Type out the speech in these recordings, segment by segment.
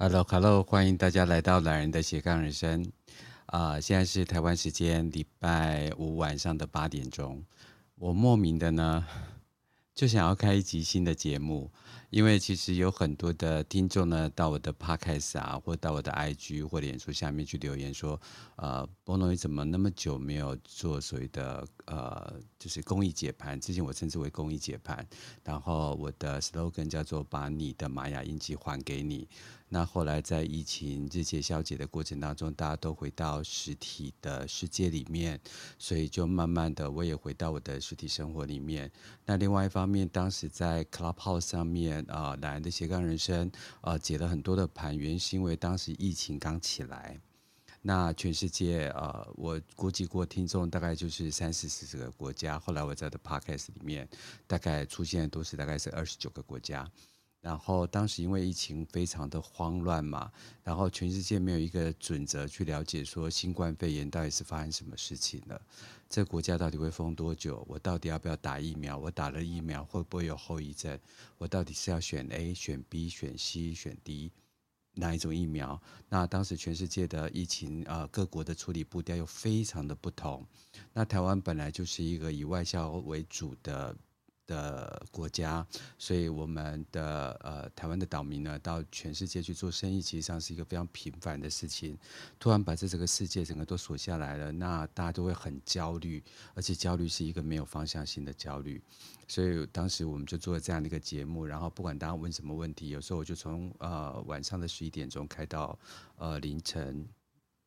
Hello，Hello，欢迎大家来到懒人的斜杠人生。啊、现在是台湾时间礼拜五晚上的八点钟。我莫名的呢，就想要开一集新的节目。因为其实有很多的听众呢，到我的 Podcast 啊，或到我的 IG 或者脸书下面去留言说，呃，Bono 你怎么那么久没有做所谓的呃，就是公益解盘？之前我称之为公益解盘，然后我的 slogan 叫做把你的玛雅印记还给你。那后来在疫情日结消解的过程当中，大家都回到实体的世界里面，所以就慢慢的我也回到我的实体生活里面。那另外一方面，当时在 Clubhouse 上面啊，男人的斜杠人生啊，解了很多的盘，原因是因为当时疫情刚起来，那全世界啊，我估计过听众大概就是三四十个国家。后来我在的 Podcast 里面，大概出现都是大概是二十九个国家。然后当时因为疫情非常的慌乱嘛，然后全世界没有一个准则去了解说新冠肺炎到底是发生什么事情了，这国家到底会封多久？我到底要不要打疫苗？我打了疫苗会不会有后遗症？我到底是要选 A、选 B、选 C、选 D 哪一种疫苗？那当时全世界的疫情啊，各国的处理步调又非常的不同。那台湾本来就是一个以外销为主的。的国家，所以我们的呃台湾的岛民呢，到全世界去做生意，其实上是一个非常频繁的事情。突然把这整个世界整个都锁下来了，那大家都会很焦虑，而且焦虑是一个没有方向性的焦虑。所以当时我们就做了这样的一个节目，然后不管大家问什么问题，有时候我就从呃晚上的十一点钟开到呃凌晨，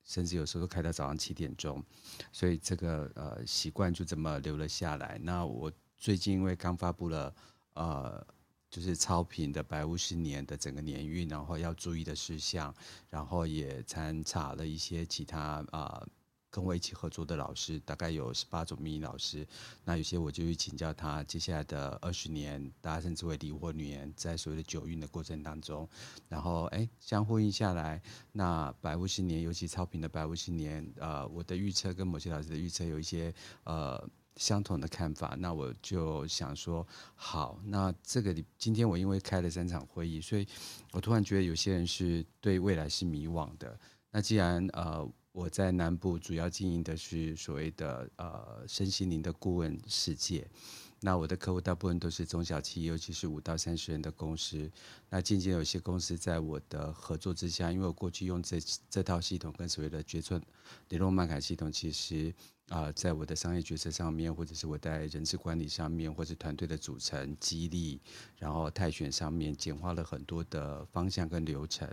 甚至有时候都开到早上七点钟。所以这个呃习惯就这么留了下来。那我。最近因为刚发布了，呃，就是超频的白巫师年的整个年运，然后要注意的事项，然后也参查了一些其他啊、跟我一起合作的老师，大概有十八种命理老师。那有些我就去请教他，接下来的二十年，大家称之为离火女人，在所谓的九运的过程当中，然后哎，相呼应下来，那白巫师年，尤其超频的白巫师年，呃，我的预测跟某些老师的预测有一些呃。相同的看法，那我就想说，好，那这个今天我因为开了三场会议，所以我突然觉得有些人是对未来是迷惘的。那既然呃我在南部主要经营的是所谓的呃身心灵的顾问世界。那我的客户大部分都是中小企业，尤其是五到三十人的公司。那渐渐有些公司在我的合作之下，因为我过去用这这套系统跟所谓的决策联络曼卡系统，其实啊、在我的商业决策上面，或者是我在人事管理上面，或者团队的组成、激励，然后汰选上面，简化了很多的方向跟流程。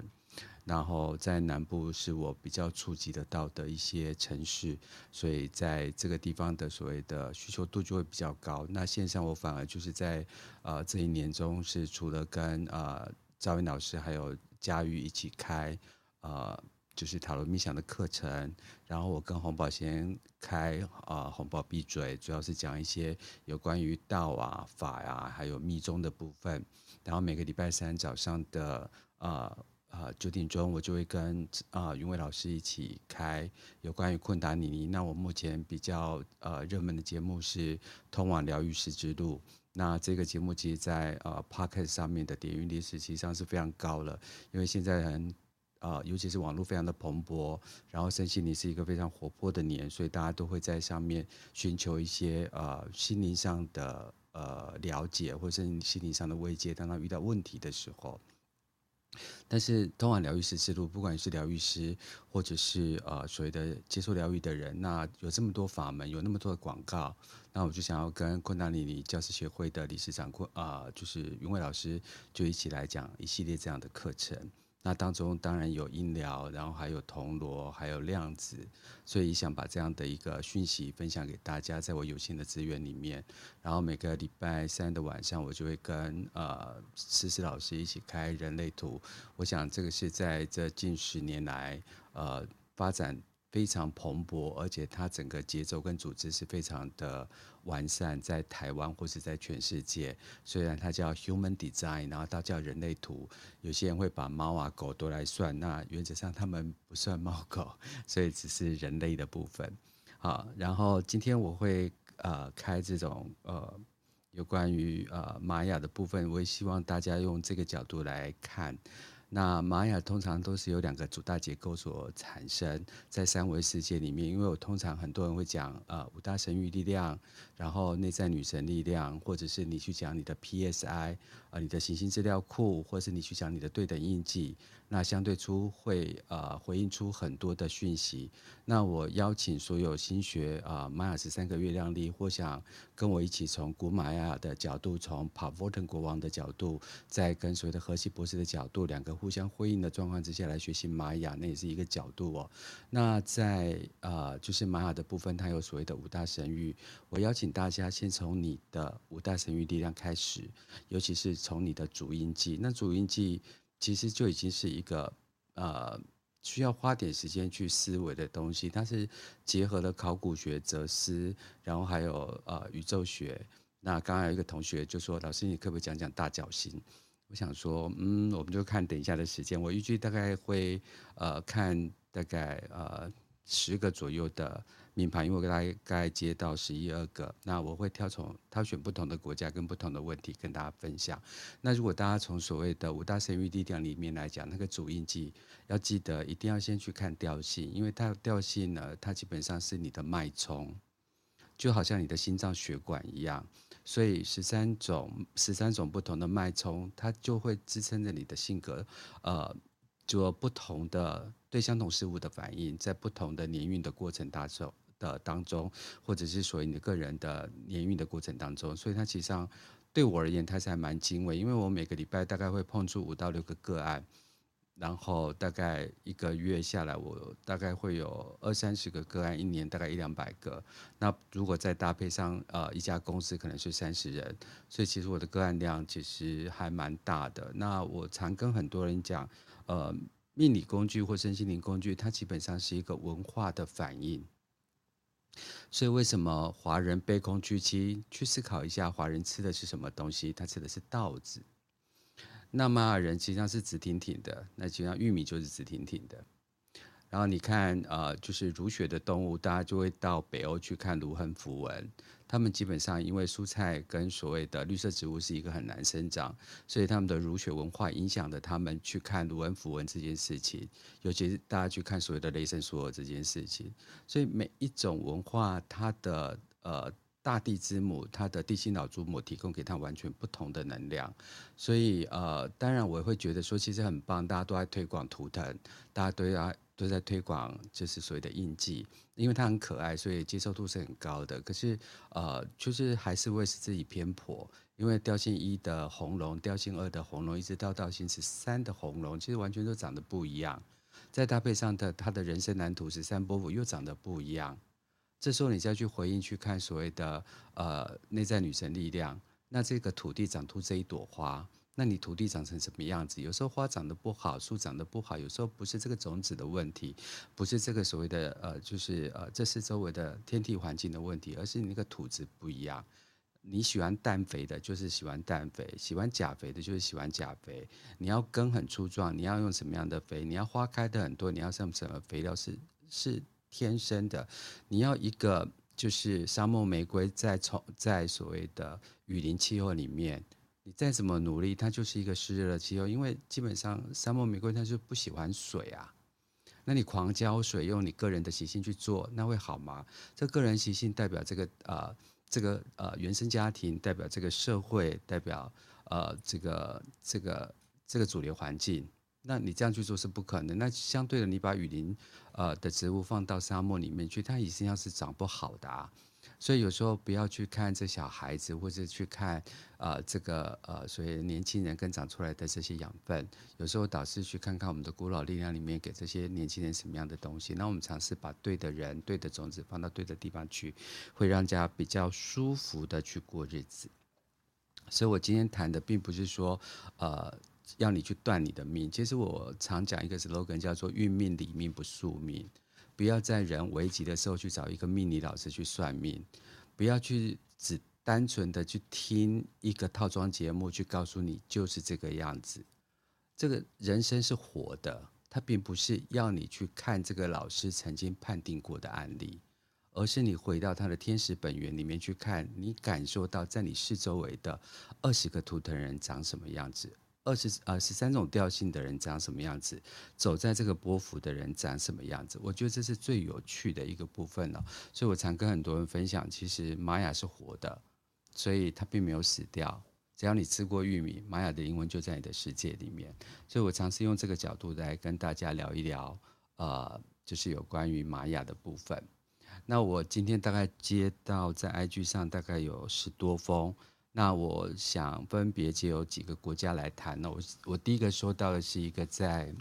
然后在南部是我比较触及得到的一些城市，所以在这个地方的所谓的需求度就会比较高。那线上我反而就是在呃这一年中是除了跟呃赵云老师还有佳玉一起开呃就是塔罗冥想的课程，然后我跟洪宝先开啊、呃、洪宝闭嘴，主要是讲一些有关于道啊法啊还有密宗的部分。然后每个礼拜三早上的呃。啊，九点钟我就会跟啊云伟老师一起开有关于昆达尼尼。那我目前比较呃热门的节目是《通往疗愈师之路》。那这个节目其实在呃 Podcast 上面的点阅率实际上是非常高了，因为现在人啊，尤其是网络非常的蓬勃，然后身心灵是一个非常活泼的年，所以大家都会在上面寻求一些呃心灵上的呃了解，或者是心灵上的慰藉，当他遇到问题的时候。但是通往疗愈师之路，不管是疗愈师，或者是呃所谓的接受疗愈的人，那有这么多法门，有那么多的广告，那我就想要跟昆达里尼教师协会的理事长昆啊，就是云伟老师，就一起来讲一系列这样的课程。那当中当然有音疗，然后还有铜锣，还有量子，所以想把这样的一个讯息分享给大家，在我有限的资源里面。然后每个礼拜三的晚上，我就会跟呃思思老师一起开人类图。我想这个是在这近十年来呃发展。非常蓬勃，而且它整个节奏跟组织是非常的完善，在台湾或是在全世界。虽然它叫 Human Design，然后它叫人类图，有些人会把猫啊狗都来算，那原则上他们不算猫狗，所以只是人类的部分。好，然后今天我会呃开这种呃有关于呃玛雅的部分，我也希望大家用这个角度来看。那玛雅通常都是由两个主大结构所产生在三维世界里面，因为我通常很多人会讲呃五大神域力量，然后内在女神力量，或者是你去讲你的 PSI，呃你的行星资料库，或者是你去讲你的对等印记。那相对出会呃回应出很多的讯息。那我邀请所有新学啊玛雅十三个月亮历，或想跟我一起从古玛雅的角度，从帕沃腾国王的角度，再跟所谓的荷西博士的角度，两个互相辉映的状况之下来学习玛雅，那也是一个角度哦。那在呃就是玛雅的部分，它有所谓的五大神域。我邀请大家先从你的五大神域力量开始，尤其是从你的主音记。那主音记。其实就已经是一个呃需要花点时间去思维的东西，它是结合了考古学、哲思，然后还有呃宇宙学。那刚刚有一个同学就说：“老师，你可不可以讲讲大角星？”我想说，嗯，我们就看等一下的时间。我预计大概会呃看大概呃十个左右的。命盘，因为我大概接到十一二个，那我会挑从挑选不同的国家跟不同的问题跟大家分享。那如果大家从所谓的五大神諭力量里面来讲，那个主印记要记得一定要先去看调性，因为它调性呢，它基本上是你的脉冲，就好像你的心脏血管一样，所以十三种十三种不同的脉冲，它就会支撑着你的性格，呃，做不同的对相同事物的反应，在不同的年运的过程当中。的当中，或者是属于你个人的年运的过程当中，所以它其实上对我而言，它是还蛮精微，因为我每个礼拜大概会碰触五到六个个案，然后大概一个月下来，我大概会有二三十个个案，一年大概一两百个。那如果再搭配上呃一家公司，可能是三十人，所以其实我的个案量其实还蛮大的。那我常跟很多人讲，呃，命理工具或身心灵工具，它基本上是一个文化的反应。所以，为什么华人卑躬屈膝？去思考一下，华人吃的是什么东西？他吃的是稻子。那玛雅人实际上是直挺挺的，那实际上玉米就是直挺挺的。然后你看，呃，就是儒学的动物，大家就会到北欧去看芦亨符文。他们基本上因为蔬菜跟所谓的绿色植物是一个很难生长，所以他们的儒学文化影响了他们去看芦亨符文这件事情。尤其是大家去看所谓的雷神索尔这件事情。所以每一种文化，它的呃大地之母，它的地心老祖母提供给他完全不同的能量。所以呃，当然我会觉得说，其实很棒，大家都在推广图腾，大家都要。都在推广，就是所谓的印记，因为它很可爱，所以接受度是很高的。可是，呃，就是还是会使自己偏颇，因为调性一的红龙、调性二的红龙，一直到调性十三的红龙，其实完全都长得不一样。再搭配上的他的人生蓝图十三波符又长得不一样。这时候你再去回应去看所谓的呃内在女神力量，那这个土地长出这一朵花。那你土地长成什么样子？有时候花长得不好，树长得不好，有时候不是这个种子的问题，不是这个所谓的呃，就是呃，这是周围的天地环境的问题，而是你那个土质不一样。你喜欢氮肥的，就是喜欢氮肥；喜欢钾肥的，就是喜欢钾肥。你要根很粗壮，你要用什么样的肥？你要花开的很多，你要用什么肥料？是是天生的。你要一个就是沙漠玫瑰在从在所谓的雨林气候里面。你再怎么努力，它就是一个湿热的气候，因为基本上沙漠玫瑰它就不喜欢水啊。那你狂浇水，用你个人的习性去做，那会好吗？这个人习性代表这个呃这个呃原生家庭，代表这个社会，代表呃这个这个这个主流环境。那你这样去做是不可能。那相对的，你把雨林呃的植物放到沙漠里面去，它一定要是长不好的啊。所以有时候不要去看这小孩子，或者去看，呃，这个呃，所谓年轻人跟长出来的这些养分。有时候导师去看看我们的古老力量里面给这些年轻人什么样的东西。那我们尝试把对的人、对的种子放到对的地方去，会让家比较舒服的去过日子。所以我今天谈的并不是说，呃，要你去断你的命。其实我常讲一个 slogan 叫做“运命理命不宿命”。不要在人危急的时候去找一个命理老师去算命，不要去只单纯的去听一个套装节目去告诉你就是这个样子。这个人生是活的，它并不是要你去看这个老师曾经判定过的案例，而是你回到他的天使本源里面去看，你感受到在你四周围的二十个图腾人长什么样子。二十呃十三种调性的人长什么样子，走在这个波幅的人长什么样子，我觉得这是最有趣的一个部分了。所以我常跟很多人分享，其实玛雅是活的，所以它并没有死掉。只要你吃过玉米，玛雅的灵魂就在你的世界里面。所以我尝试用这个角度来跟大家聊一聊，呃，就是有关于玛雅的部分。那我今天大概接到在 IG 上大概有十多封，那我想分别借由几个国家来谈。呢我我第一个收到的是一个在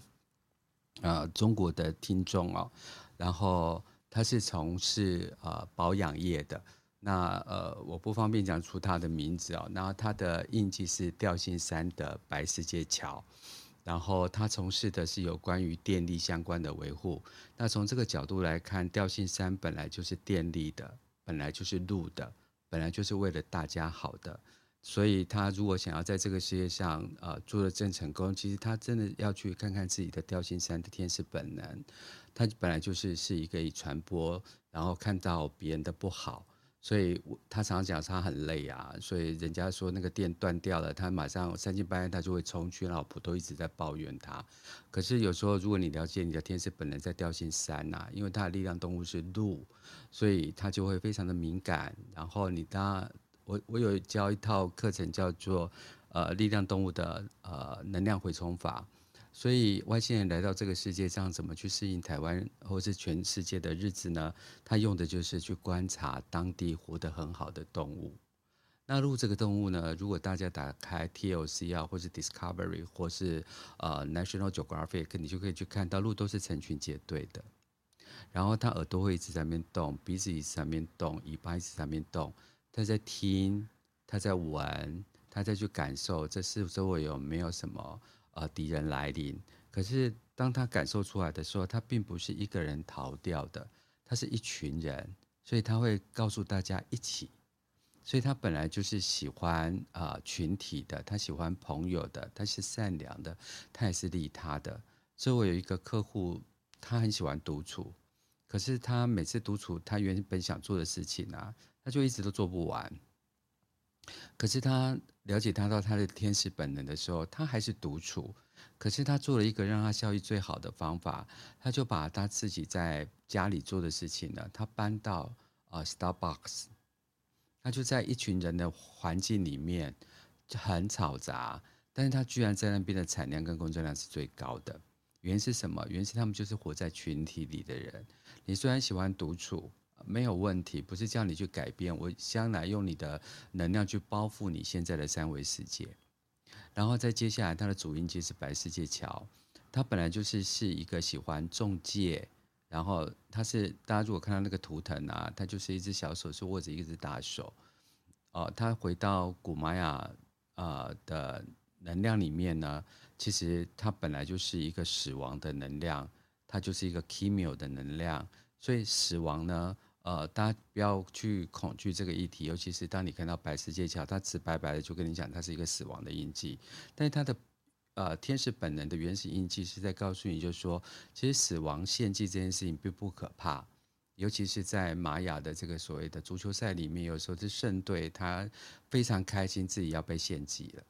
呃中国的听众哦，然后他是从事呃保养业的，那呃我不方便讲出他的名字哦，然后他的印记是调性山的白世界桥。然后他从事的是有关于电力相关的维护。那从这个角度来看，调性山本来就是电力的，本来就是路的，本来就是为了大家好的。所以他如果想要在这个世界上呃做的真成功，其实他真的要去看看自己的调性三的天使本能。他本来就是是一个以传播，然后看到别人的不好。所以他常常讲他很累啊，所以人家说那个电断掉了，他马上三更半夜他就会冲去，老婆都一直在抱怨他。可是有时候如果你了解你的天使本能在调性三呐，因为他的力量动物是鹿，所以他就会非常的敏感。然后你当我我有教一套课程叫做呃力量动物的呃能量回冲法。所以外星人来到这个世界上，怎么去适应台湾或是全世界的日子呢？他用的就是去观察当地活得很好的动物。那鹿这个动物呢，如果大家打开 TLC 啊，或是 Discovery，或是呃 National Geographic，你就可以去看到鹿都是成群结队的。然后它耳朵会一直在那边动，鼻子一直在那边动，尾巴一直在那边动。它在听，它在闻，它在去感受，这是周围有没有什么？呃，敌人来临，可是当他感受出来的时候，他并不是一个人逃掉的，他是一群人，所以他会告诉大家一起，所以他本来就是喜欢啊、群体的，他喜欢朋友的，他是善良的，他也是利他的。所以我有一个客户，他很喜欢独处，可是他每次独处，他原本想做的事情啊，他就一直都做不完。可是他了解他到他的天使本能的时候，他还是独处。可是他做了一个让他效益最好的方法，他就把他自己在家里做的事情呢，他搬到呃 Starbucks，他就在一群人的环境里面就很嘈杂，但是他居然在那边的产量跟工作量是最高的。原因是什么？原因是他们就是活在群体里的人。你虽然喜欢独处。没有问题，不是叫你去改变，我将来用你的能量去包覆你现在的三维世界，然后再接下来，它的主印记是白世界桥，它本来就是是一个喜欢中介，然后它是大家如果看到那个图腾啊，它就是一只小手是握着一只大手，哦，它回到古玛雅呃的能量里面呢，其实它本来就是一个死亡的能量，它就是一个 chemo 的能量，所以死亡呢。呃，大家不要去恐惧这个议题，尤其是当你看到白世界桥，它直白白的就跟你讲，它是一个死亡的印记。但是它的呃天使本能的原始印记是在告诉你，就是说，其实死亡献祭这件事情并不可怕，尤其是在玛雅的这个所谓的足球赛里面，有时候是胜队，他非常开心自己要被献祭了，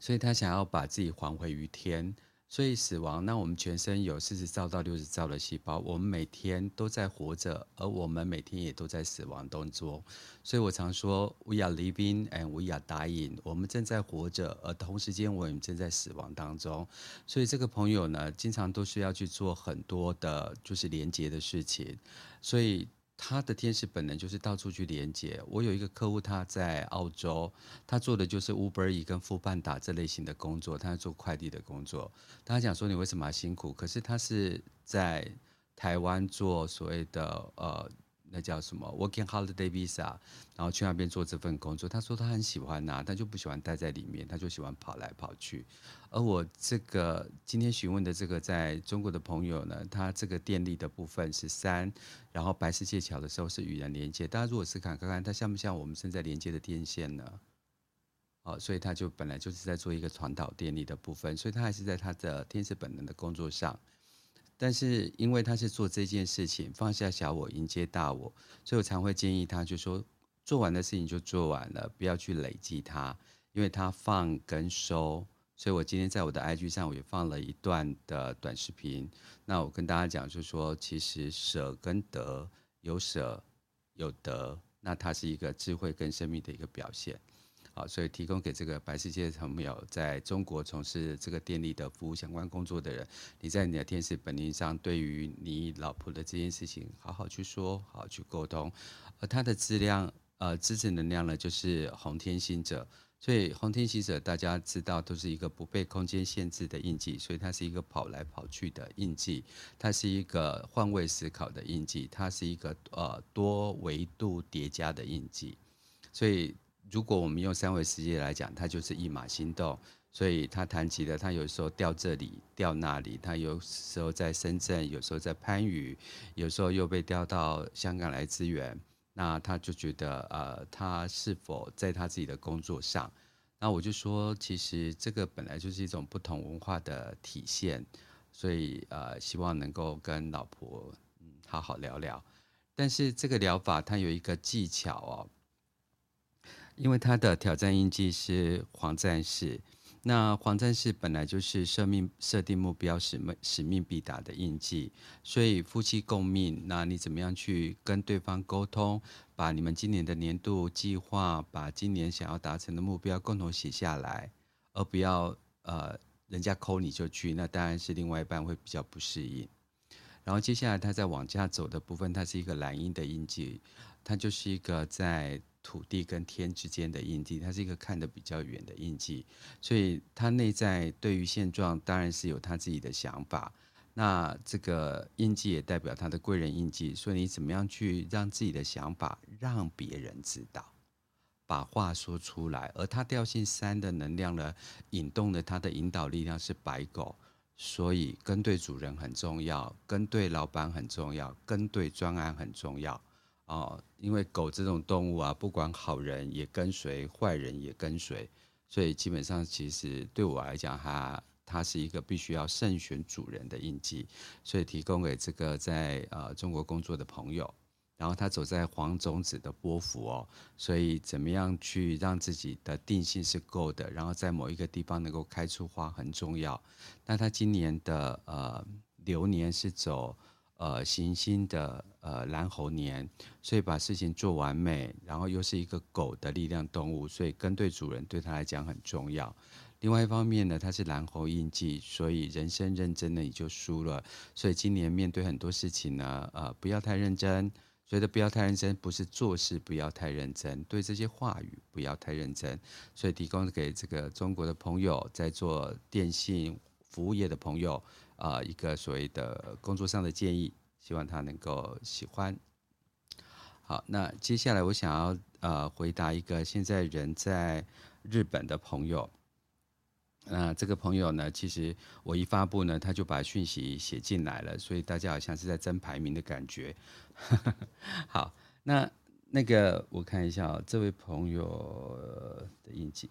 所以他想要把自己还回于天。所以死亡，那我们全身有四十兆到六十兆的细胞，我们每天都在活着，而我们每天也都在死亡当中。所以我常说，We are living and we are dying。我们正在活着，而同时间我们正在死亡当中。所以这个朋友呢，经常都是要去做很多的，就是连接的事情。所以。他的天使本能就是到处去连接。我有一个客户，他在澳洲，他做的就是 Uber E 跟富半打这类型的工作，他在做快递的工作。他讲说，你为什么辛苦？可是他是在台湾做所谓的呃。那叫什么？Working Holiday Visa，然后去那边做这份工作。他说他很喜欢呐、啊，他就不喜欢待在里面，他就喜欢跑来跑去。而我这个今天询问的这个在中国的朋友呢，他这个电力的部分是三，然后白世界桥的时候是与人连接。大家如果是看看看，他像不像我们现在连接的电线呢？哦，所以他就本来就是在做一个传导电力的部分，所以他还是在他的天使本能的工作上。但是因为他是做这件事情，放下小我，迎接大我，所以我常会建议他，就说做完的事情就做完了，不要去累积它，因为他放跟收所以我今天在我的 IG 上我也放了一段的短视频。那我跟大家讲，就是说，其实舍跟得，有舍有得，那它是一个智慧跟生命的一个表现。好，所以提供给这个白世界的朋友，在中国从事这个电力的服务相关工作的人，你在你的天使本命上，对于你老婆的这件事情，好好去说，好好去沟通。而它的质量，呃，支持能量呢，就是红天行者。所以红天行者，大家知道都是一个不被空间限制的印记，所以它是一个跑来跑去的印记，它是一个换位思考的印记，它是一个呃多维度叠加的印记，所以。如果我们用三维世界来讲，它就是一马心动，所以他谈及的，他有时候掉这里掉那里，他有时候在深圳，有时候在番禺，有时候又被调到香港来支援，那他就觉得呃，他是否在他自己的工作上？那我就说，其实这个本来就是一种不同文化的体现，所以呃，希望能够跟老婆嗯好好聊聊，但是这个疗法它有一个技巧哦。因为他的挑战印记是黄战士，那黄战士本来就是设命、设定目标、使命、使命必达的印记，所以夫妻共命，那你怎么样去跟对方沟通，把你们今年的年度计划，把今年想要达成的目标共同写下来，而不要呃人家抠你就去，那当然是另外一半会比较不适应。然后接下来他在往下走的部分，它是一个蓝鹰的印记，它就是一个在。土地跟天之间的印记，它是一个看得比较远的印记，所以他内在对于现状当然是有他自己的想法。那这个印记也代表他的贵人印记，所以你怎么样去让自己的想法让别人知道，把话说出来。而他调性三的能量呢，引动了他的引导力量是白狗，所以跟对主人很重要，跟对老板很重要，跟对专案很重要。哦，因为狗这种动物啊，不管好人也跟随，坏人也跟随，所以基本上其实对我来讲，它它是一个必须要慎选主人的印记，所以提供给这个在呃中国工作的朋友，然后他走在黄种子的波幅哦，所以怎么样去让自己的定性是够的，然后在某一个地方能够开出花很重要。那他今年的呃流年是走。呃，行星的呃蓝猴年，所以把事情做完美，然后又是一个狗的力量动物，所以跟对主人对他来讲很重要。另外一方面呢，他是蓝猴印记，所以人生认真的你就输了。所以今年面对很多事情呢，呃，不要太认真。所以不要太认真，不是做事不要太认真，对这些话语不要太认真。所以提供给这个中国的朋友，在做电信服务业的朋友。啊、呃，一个所谓的工作上的建议，希望他能够喜欢。好，那接下来我想要呃回答一个现在人在日本的朋友。那、这个朋友呢，其实我一发布呢，他就把讯息写进来了，所以大家好像是在争排名的感觉。好，那那个我看一下、哦，这位朋友的印记。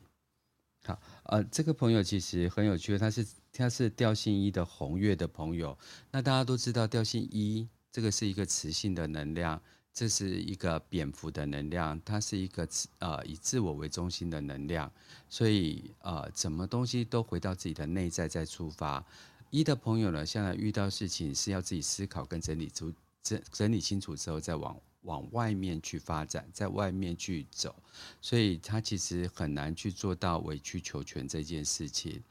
好，呃，这个朋友其实很有趣，他是他是调性一的红月的朋友。那大家都知道，调性一这个是一个磁性的能量，这是一个蝙蝠的能量，它是一个呃以自我为中心的能量，所以呃，什么东西都回到自己的内在再出发。一的朋友呢，现在遇到事情是要自己思考跟整理出整整理清楚之后再往。往外面去发展，在外面去走，所以他其实很难去做到委曲求全这件事情。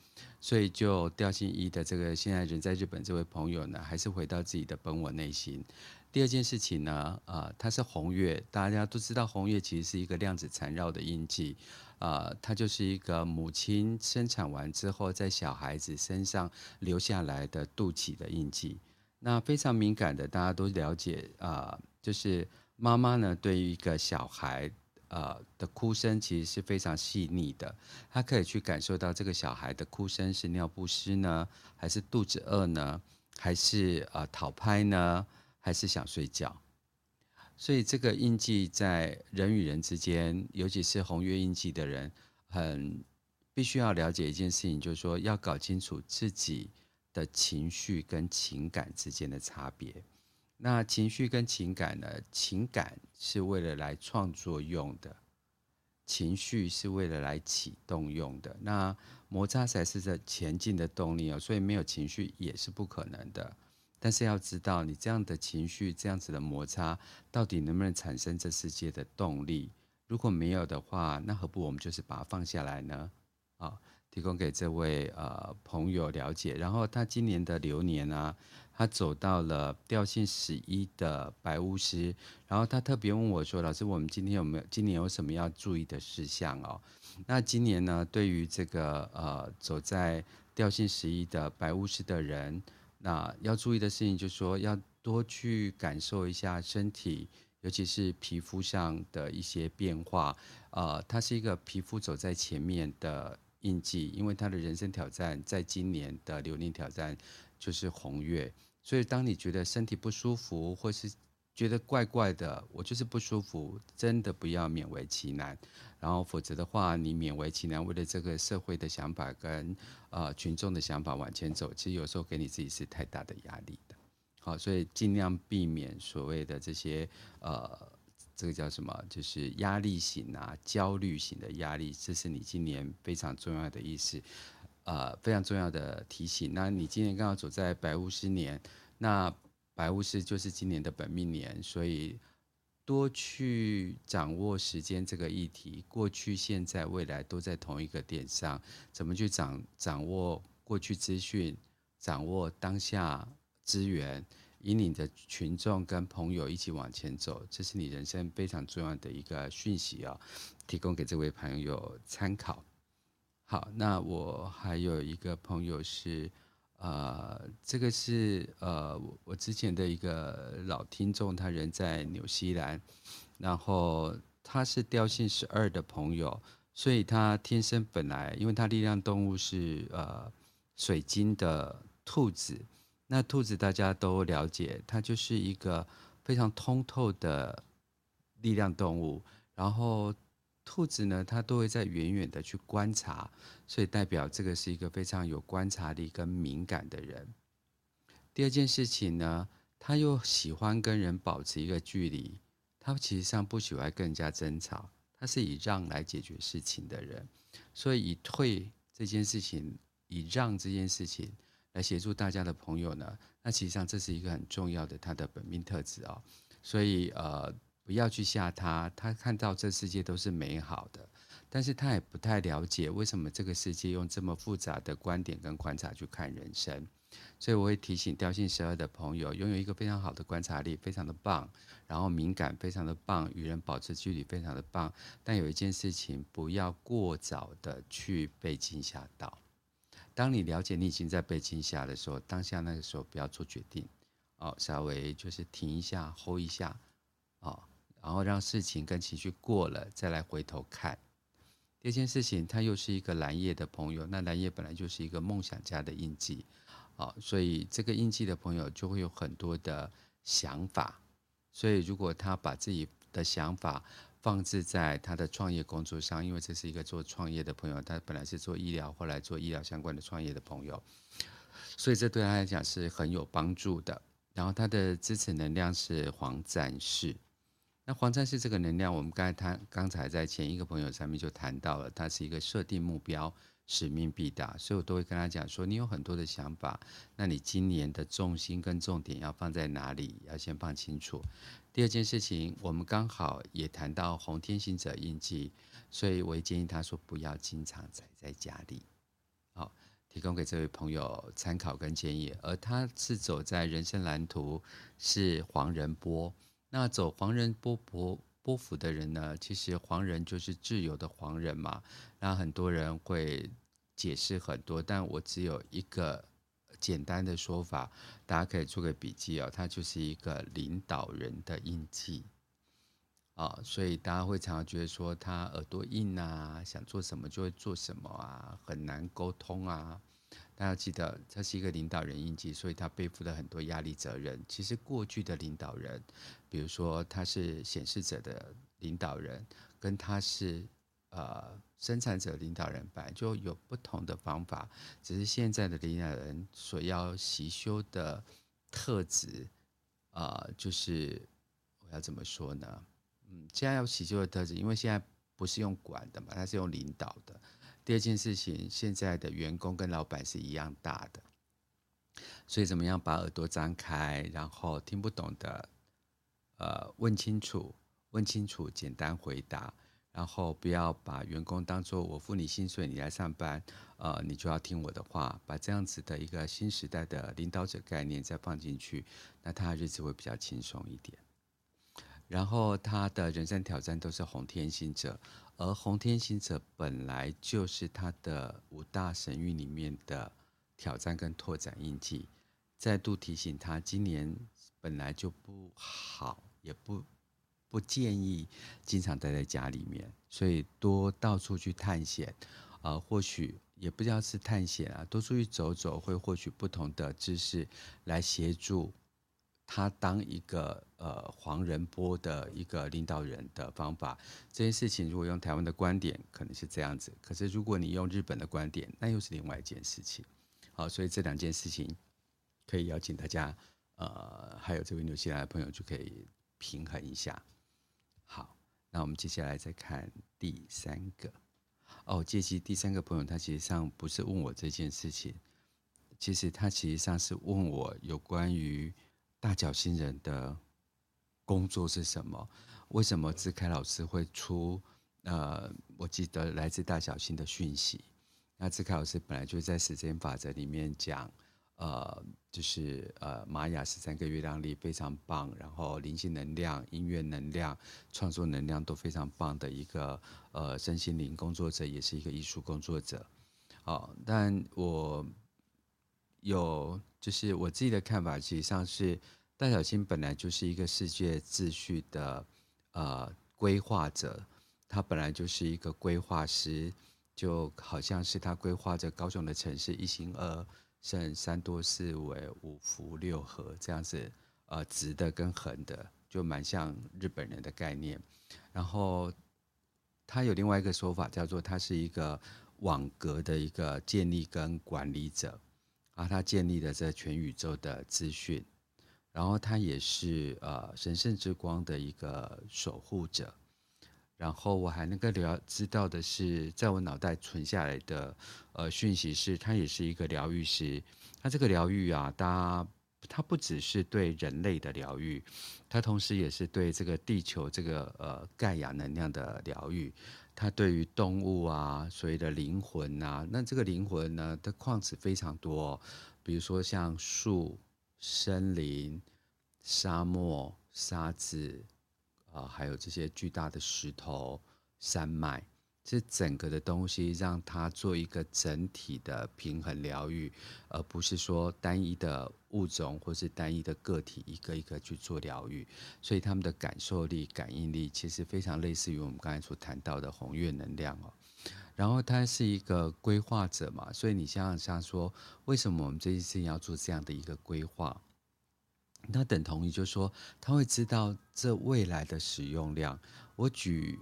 所以就调性一的这个现在人在日本这位朋友呢，还是回到自己的本我内心。第二件事情呢，呃，他是红月，大家都知道红月其实是一个量子缠绕的印记，呃，它就是一个母亲生产完之后在小孩子身上留下来的肚脐的印记。那非常敏感的，大家都了解啊，就是。妈妈呢，对于一个小孩，呃的哭声，其实是非常细腻的。她可以去感受到这个小孩的哭声是尿不湿呢，还是肚子饿呢，还是呃讨拍呢，还是想睡觉？所以这个印记在人与人之间，尤其是红月印记的人，很必须要了解一件事情，就是说要搞清楚自己的情绪跟情感之间的差别。那情绪跟情感呢？情感是为了来创作用的，情绪是为了来启动用的，那摩擦才是这前进的动力哦，所以没有情绪也是不可能的。但是要知道，你这样的情绪，这样子的摩擦，到底能不能产生这世界的动力？如果没有的话，那何不我们就是把它放下来呢？啊，提供给这位呃朋友了解。然后他今年的流年啊，他走到了调性十一的白巫师，然后他特别问我说：“老师，我们今天有没有今年有什么要注意的事项哦？”那今年呢，对于这个呃走在调性十一的白巫师的人，那要注意的事情就是说，要多去感受一下身体。尤其是皮肤上的一些变化，呃，它是一个皮肤走在前面的印记，因为他的人生挑战在今年的流年挑战就是红月，所以当你觉得身体不舒服，或是觉得怪怪的，我就是不舒服，真的不要勉为其难，然后否则的话，你勉为其难，为了这个社会的想法跟呃群众的想法往前走，其实有时候给你自己是太大的压力的。好，所以尽量避免所谓的这些呃，这个叫什么？就是压力型啊、焦虑型的压力，这是你今年非常重要的意思，呃，非常重要的提醒。那你今年刚好走在白巫师年，那白巫师就是今年的本命年，所以多去掌握时间这个议题，过去、现在、未来都在同一个点上，怎么去掌掌握过去资讯，掌握当下。资源引领着群众跟朋友一起往前走，这是你人生非常重要的一个讯息啊，提供给这位朋友参考。好，那我还有一个朋友是，呃，这个是呃我之前的一个老听众，他人在纽西兰，然后他是调性十二的朋友，所以他天生本来，因为他力量动物是呃水晶的兔子。那兔子大家都了解，它就是一个非常通透的力量动物。然后兔子呢，它都会在远远的去观察，所以代表这个是一个非常有观察力跟敏感的人。第二件事情呢，他又喜欢跟人保持一个距离，他其实上不喜欢跟人家争吵，他是以让来解决事情的人，所以以退这件事情，以让这件事情。来协助大家的朋友呢，那其实上这是一个很重要的他的本命特质哦，所以呃不要去吓他，他看到这世界都是美好的，但是他也不太了解为什么这个世界用这么复杂的观点跟观察去看人生，所以我会提醒调性十二的朋友，拥有一个非常好的观察力，非常的棒，然后敏感非常的棒，与人保持距离非常的棒，但有一件事情不要过早的去被惊吓到。当你了解你已经在被惊吓的时候，当下那个时候不要做决定，哦，稍微就是停一下，hold 一下，哦，然后让事情跟情绪过了，再来回头看。第二件事情，他又是一个蓝夜的朋友，那蓝夜本来就是一个梦想家的印记，哦，所以这个印记的朋友就会有很多的想法，所以如果他把自己的想法，放置在他的创业工作上，因为这是一个做创业的朋友，他本来是做医疗，后来做医疗相关的创业的朋友，所以这对他来讲是很有帮助的。然后他的支持能量是黄战士，那黄战士这个能量，我们刚才他，刚才在前一个朋友上面就谈到了，他是一个设定目标。使命必达，所以我都会跟他讲说，你有很多的想法，那你今年的重心跟重点要放在哪里？要先放清楚。第二件事情，我们刚好也谈到红天行者印记，所以我也建议他说不要经常宅在家里。好，提供给这位朋友参考跟建议。而他是走在人生蓝图是黄人波，那走黄人波波波符的人呢，其实黄人就是自由的黄人嘛。那很多人会解释很多，但我只有一个简单的说法，大家可以做个笔记哦。他就是一个领导人的印记啊，所以大家会常常觉得说他耳朵硬啊，想做什么就会做什么啊，很难沟通啊。大家记得，他是一个领导人印记，所以他背负了很多压力责任。其实过去的领导人，比如说他是显示者的领导人，跟他是呃生产者领导人，本来就有不同的方法。只是现在的领导人所要习修的特质，呃，就是我要怎么说呢？嗯，现在要习修的特质，因为现在。不不是用管的嘛，他是用领导的。第二件事情，现在的员工跟老板是一样大的，所以怎么样把耳朵张开，然后听不懂的，呃，问清楚，问清楚，简单回答，然后不要把员工当做我付你薪水，你来上班，呃，你就要听我的话，把这样子的一个新时代的领导者概念再放进去，那他的日子会比较轻松一点。然后他的人生挑战都是红天行者。而红天行者本来就是他的五大神域里面的挑战跟拓展印记，再度提醒他，今年本来就不好，也不不建议经常待在家里面，所以多到处去探险，呃，或许也不知道是探险啊，多出去走走，会获取不同的知识来协助。他当一个呃黄仁波的一个领导人的方法，这件事情如果用台湾的观点，可能是这样子；可是如果你用日本的观点，那又是另外一件事情。好，所以这两件事情可以邀请大家，呃，还有这位纽西兰的朋友就可以平衡一下。好，那我们接下来再看第三个。哦，借机第三个朋友，他其实上不是问我这件事情，其实他其实上是问我有关于。大角星人的工作是什么？为什么志凯老师会出？呃，我记得来自大角星的讯息。那志凯老师本来就在时间法则里面讲，呃，就是呃，玛雅十三个月亮历非常棒，然后灵性能量、音乐能量、创作能量都非常棒的一个呃身心灵工作者，也是一个艺术工作者。好，但我。有，就是我自己的看法，实际上是戴小青本来就是一个世界秩序的呃规划者，他本来就是一个规划师，就好像是他规划着高雄的城市一心二圣三多四维五福六合这样子，呃直的跟横的，就蛮像日本人的概念。然后他有另外一个说法，叫做他是一个网格的一个建立跟管理者。啊，他建立了这全宇宙的资讯，然后他也是呃神圣之光的一个守护者。然后我还能够了知道的是，在我脑袋存下来的呃讯息是，他也是一个疗愈师。他这个疗愈啊，他他不只是对人类的疗愈，他同时也是对这个地球这个呃盖亚能量的疗愈。它对于动物啊，所谓的灵魂啊，那这个灵魂呢，的矿词非常多，比如说像树、森林、沙漠、沙子、呃，还有这些巨大的石头、山脉。这整个的东西让它做一个整体的平衡疗愈，而不是说单一的物种或是单一的个体一个一个去做疗愈。所以他们的感受力、感应力其实非常类似于我们刚才所谈到的红月能量哦。然后他是一个规划者嘛，所以你想想像说，为什么我们这一次要做这样的一个规划？那等同于就是说，他会知道这未来的使用量。我举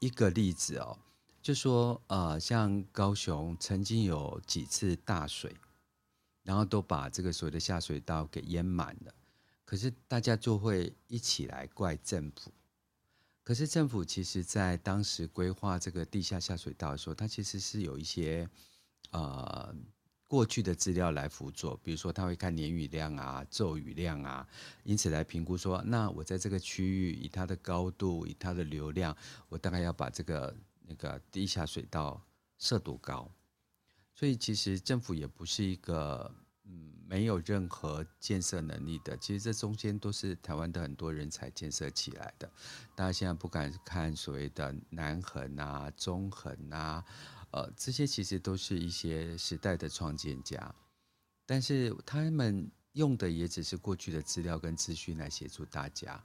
一个例子哦。就说呃，像高雄曾经有几次大水，然后都把这个所谓的下水道给淹满了，可是大家就会一起来怪政府。可是政府其实在当时规划这个地下下水道的时候，它其实是有一些呃过去的资料来辅佐，比如说他会看年雨量啊、骤雨量啊，因此来评估说，那我在这个区域以它的高度、以它的流量，我大概要把这个。那个地下水道设多高？所以其实政府也不是一个嗯没有任何建设能力的。其实这中间都是台湾的很多人才建设起来的。大家现在不敢看所谓的南横啊、中横啊，呃，这些其实都是一些时代的创建家，但是他们用的也只是过去的资料跟资讯来协助大家，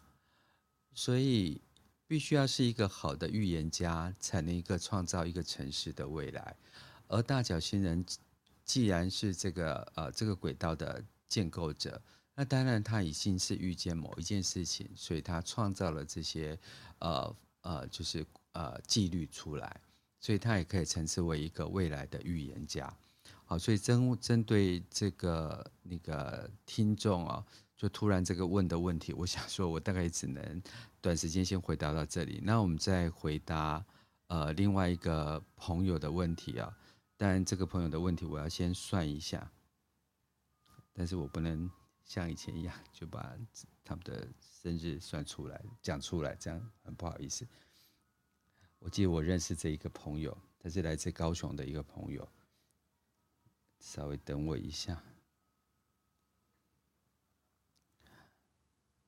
所以。必须要是一个好的预言家，才能一个创造一个城市的未来。而大角星人既然是这个呃这个轨道的建构者，那当然他已经是预见某一件事情，所以他创造了这些呃呃就是呃纪律出来，所以他也可以称之为一个未来的预言家。好，所以针针对这个那个听众啊。就突然这个问的问题，我想说，我大概只能短时间先回答到这里。那我们再回答，呃另外一个朋友的问题啊。当然，这个朋友的问题我要先算一下，但是我不能像以前一样就把他们的生日算出来讲出来，这样很不好意思。我记得我认识这一个朋友，他是来自高雄的一个朋友。稍微等我一下。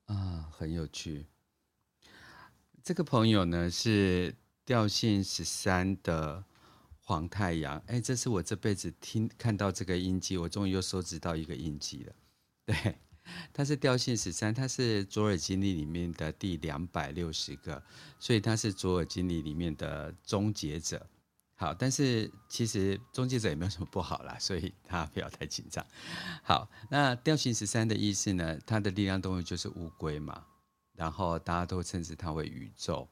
啊，很有趣。这个朋友呢是调性十三的黄太阳。哎，这是我这辈子听看到这个印记，我终于又收集到一个印记了。对，他是调性十三，他是左耳经历里面的第两百六十个，所以他是左耳经历里面的终结者。好，但是其实终结者也没有什么不好啦，所以 他不要太紧张。好，那调性十三的意思呢？它的力量动物就是乌龟嘛，然后大家都称之它为宇宙。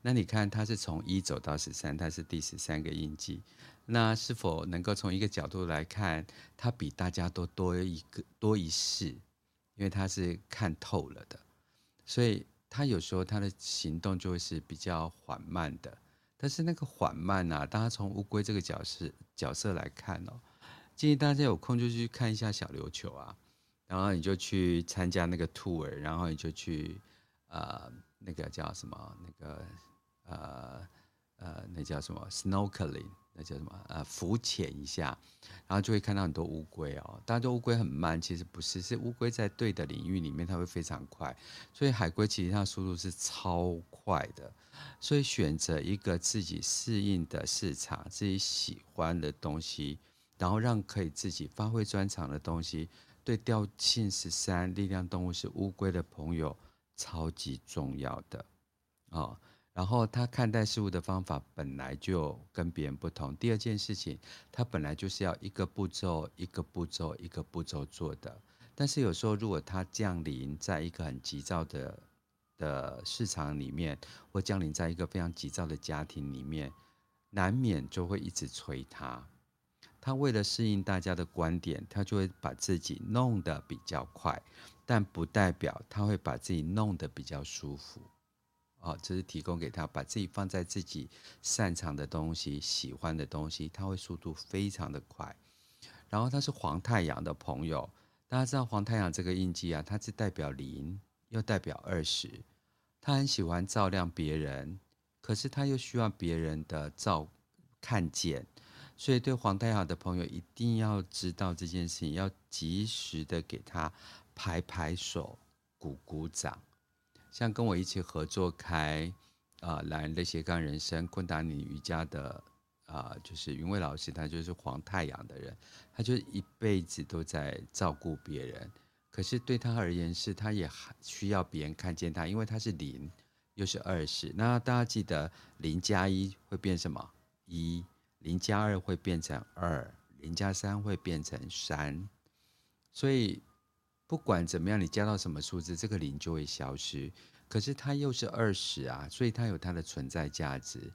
那你看，它是从一走到十三，它是第十三个印记。那是否能够从一个角度来看，它比大家都多一个多一世？因为他是看透了的，所以他有时候他的行动就会是比较缓慢的。但是那个缓慢啊，大家从乌龟这个角色角色来看哦，建议大家有空就去看一下小琉球啊，然后你就去参加那个 tour，然后你就去呃那个叫什么那个呃呃那叫什么 snorkeling。那叫什么？呃，浮潜一下，然后就会看到很多乌龟哦。大家说乌龟很慢，其实不是，是乌龟在对的领域里面，它会非常快。所以海龟其实它速度是超快的。所以选择一个自己适应的市场，自己喜欢的东西，然后让可以自己发挥专长的东西，对调性十三力量动物是乌龟的朋友超级重要的哦。然后他看待事物的方法本来就跟别人不同。第二件事情，他本来就是要一个步骤一个步骤一个步骤做的。但是有时候，如果他降临在一个很急躁的的市场里面，或降临在一个非常急躁的家庭里面，难免就会一直催他。他为了适应大家的观点，他就会把自己弄得比较快，但不代表他会把自己弄得比较舒服。哦，这是提供给他，把自己放在自己擅长的东西、喜欢的东西，他会速度非常的快。然后他是黄太阳的朋友，大家知道黄太阳这个印记啊，它是代表零，又代表二十。他很喜欢照亮别人，可是他又需要别人的照看见，所以对黄太阳的朋友一定要知道这件事情，要及时的给他拍拍手、鼓鼓掌。像跟我一起合作开啊，懒人的斜杠人生昆达里瑜伽的啊，就是云蔚老师，他就是黄太阳的人，他就一辈子都在照顾别人。可是对他而言，是他也需要别人看见他，因为他是零，又是二十。那大家记得，零加一会变什么？一，零加二会变成二，零加三会变成三。所以。不管怎么样，你加到什么数字，这个零就会消失。可是它又是二十啊，所以它有它的存在价值，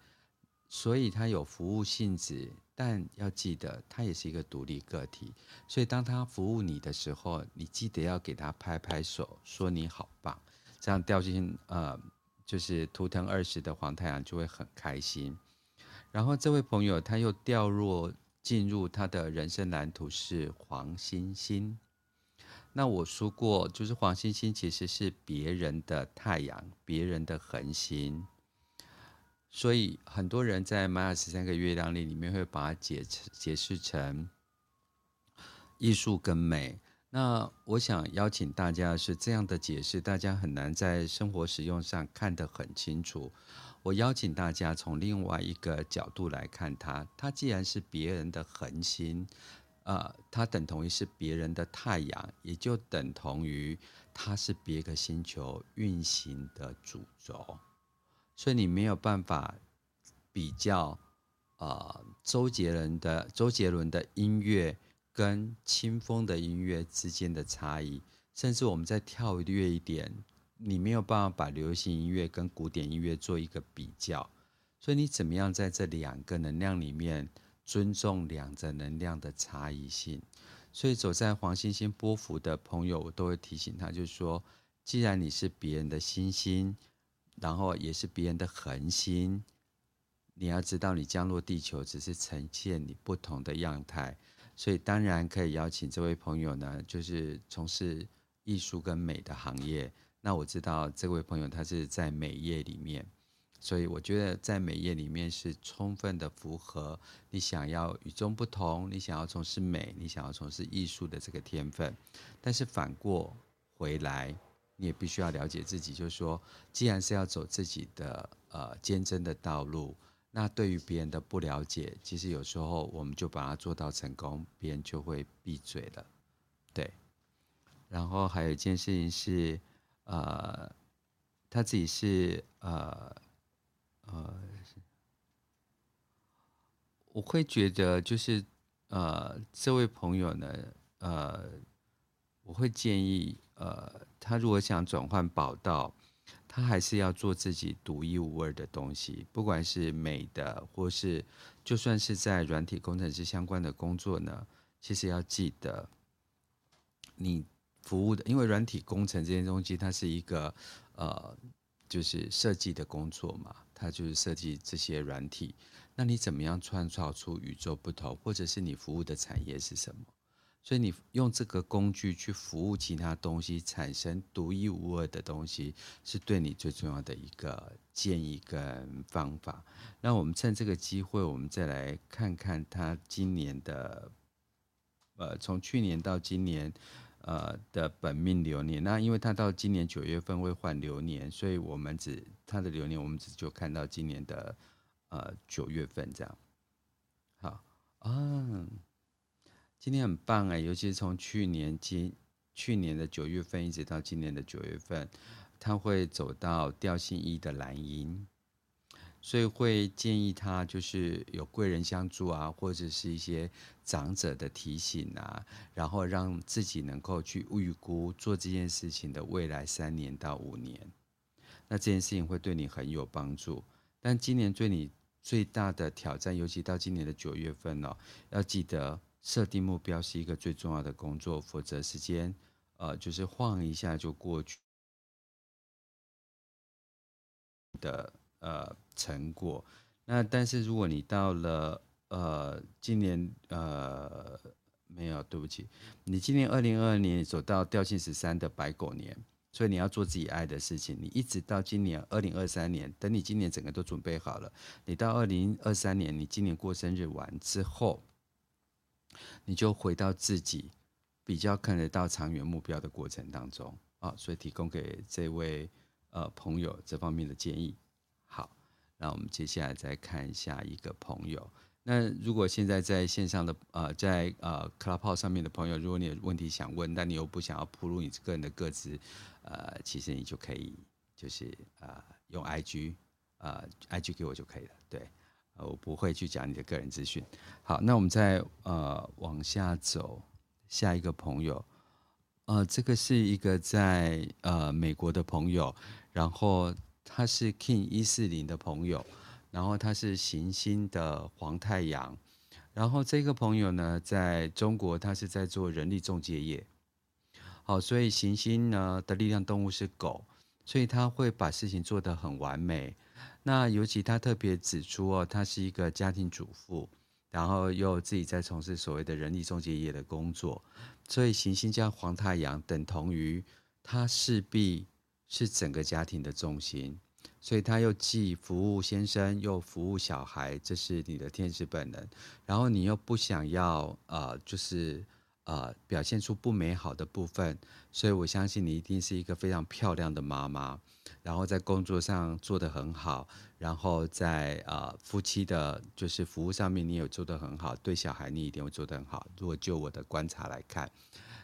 所以它有服务性质。但要记得，它也是一个独立个体。所以当它服务你的时候，你记得要给它拍拍手，说你好棒。这样掉进呃，就是图腾二十的黄太阳就会很开心。然后这位朋友他又掉入进入他的人生蓝图是黄星星。那我说过，就是黄星星其实是别人的太阳，别人的恒星，所以很多人在玛雅十三个月亮历里面会把它解解释成艺术跟美。那我想邀请大家是这样的解释，大家很难在生活使用上看得很清楚。我邀请大家从另外一个角度来看它，它既然是别人的恒星。呃，它等同于是别人的太阳，也就等同于它是别个星球运行的主轴，所以你没有办法比较呃周杰伦的周杰伦的音乐跟清风的音乐之间的差异，甚至我们再跳跃一点，你没有办法把流行音乐跟古典音乐做一个比较，所以你怎么样在这两个能量里面？尊重两者能量的差异性，所以走在黄星星波幅的朋友，我都会提醒他，就是说，既然你是别人的星星，然后也是别人的恒星，你要知道，你降落地球只是呈现你不同的样态，所以当然可以邀请这位朋友呢，就是从事艺术跟美的行业。那我知道这位朋友他是在美业里面，所以我觉得在美业里面是充分的符合你想要与众不同，你想要从事美，你想要从事艺术的这个天分。但是反过回来，你也必须要了解自己，就是说，既然是要走自己的呃坚贞的道路。那对于别人的不了解，其实有时候我们就把它做到成功，别人就会闭嘴了，对。然后还有一件事情是，呃，他自己是呃呃，我会觉得就是呃，这位朋友呢，呃，我会建议呃，他如果想转换跑道。他还是要做自己独一无二的东西，不管是美的，或是就算是在软体工程师相关的工作呢，其实要记得，你服务的，因为软体工程这些东西，它是一个呃，就是设计的工作嘛，它就是设计这些软体。那你怎么样创造出与众不同，或者是你服务的产业是什么？所以你用这个工具去服务其他东西，产生独一无二的东西，是对你最重要的一个建议跟方法。那我们趁这个机会，我们再来看看他今年的，呃，从去年到今年，呃的本命流年。那因为他到今年九月份会换流年，所以我们只他的流年，我们只就看到今年的呃九月份这样。好啊。今天很棒哎，尤其是从去年今去年的九月份一直到今年的九月份，他会走到调性一的蓝鹰，所以会建议他就是有贵人相助啊，或者是一些长者的提醒啊，然后让自己能够去预估做这件事情的未来三年到五年，那这件事情会对你很有帮助。但今年对你最大的挑战，尤其到今年的九月份哦，要记得。设定目标是一个最重要的工作，否则时间，呃，就是晃一下就过去的呃成果。那但是如果你到了呃今年呃没有，对不起，你今年二零二二年走到调性十三的白狗年，所以你要做自己爱的事情。你一直到今年二零二三年，等你今年整个都准备好了，你到二零二三年，你今年过生日完之后。你就回到自己比较看得到长远目标的过程当中啊，所以提供给这位呃朋友这方面的建议。那我们接下来再看下一个朋友。那如果现在在线上的呃在呃 Clubhouse 上面的朋友，如果你有问题想问，但你又不想要暴露你个人的个资，呃，其实你就可以就是呃用 IG 呃 IG 给我就可以了，对。呃，我不会去讲你的个人资讯。好，那我们再呃往下走，下一个朋友，呃，这个是一个在呃美国的朋友，然后他是 King 一四零的朋友，然后他是行星的黄太阳，然后这个朋友呢，在中国他是在做人力中介业。好，所以行星呢的力量动物是狗，所以他会把事情做得很完美。那尤其他特别指出哦，他是一个家庭主妇，然后又自己在从事所谓的人力中介业的工作，所以行星加黄太阳等同于他势必是整个家庭的重心，所以他又既服务先生又服务小孩，这是你的天使本能，然后你又不想要呃，就是呃表现出不美好的部分，所以我相信你一定是一个非常漂亮的妈妈。然后在工作上做得很好，然后在呃夫妻的，就是服务上面你也做得很好，对小孩你一定会做得很好。如果就我的观察来看，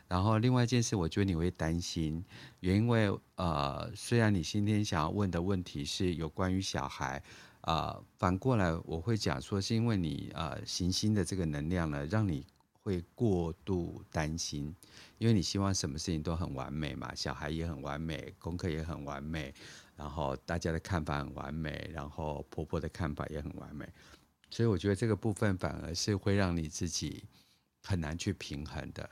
然后另外一件事，我觉得你会担心，也因为呃虽然你今天想要问的问题是有关于小孩，啊、呃，反过来我会讲说是因为你呃行星的这个能量呢，让你会过度担心。因为你希望什么事情都很完美嘛，小孩也很完美，功课也很完美，然后大家的看法很完美，然后婆婆的看法也很完美，所以我觉得这个部分反而是会让你自己很难去平衡的。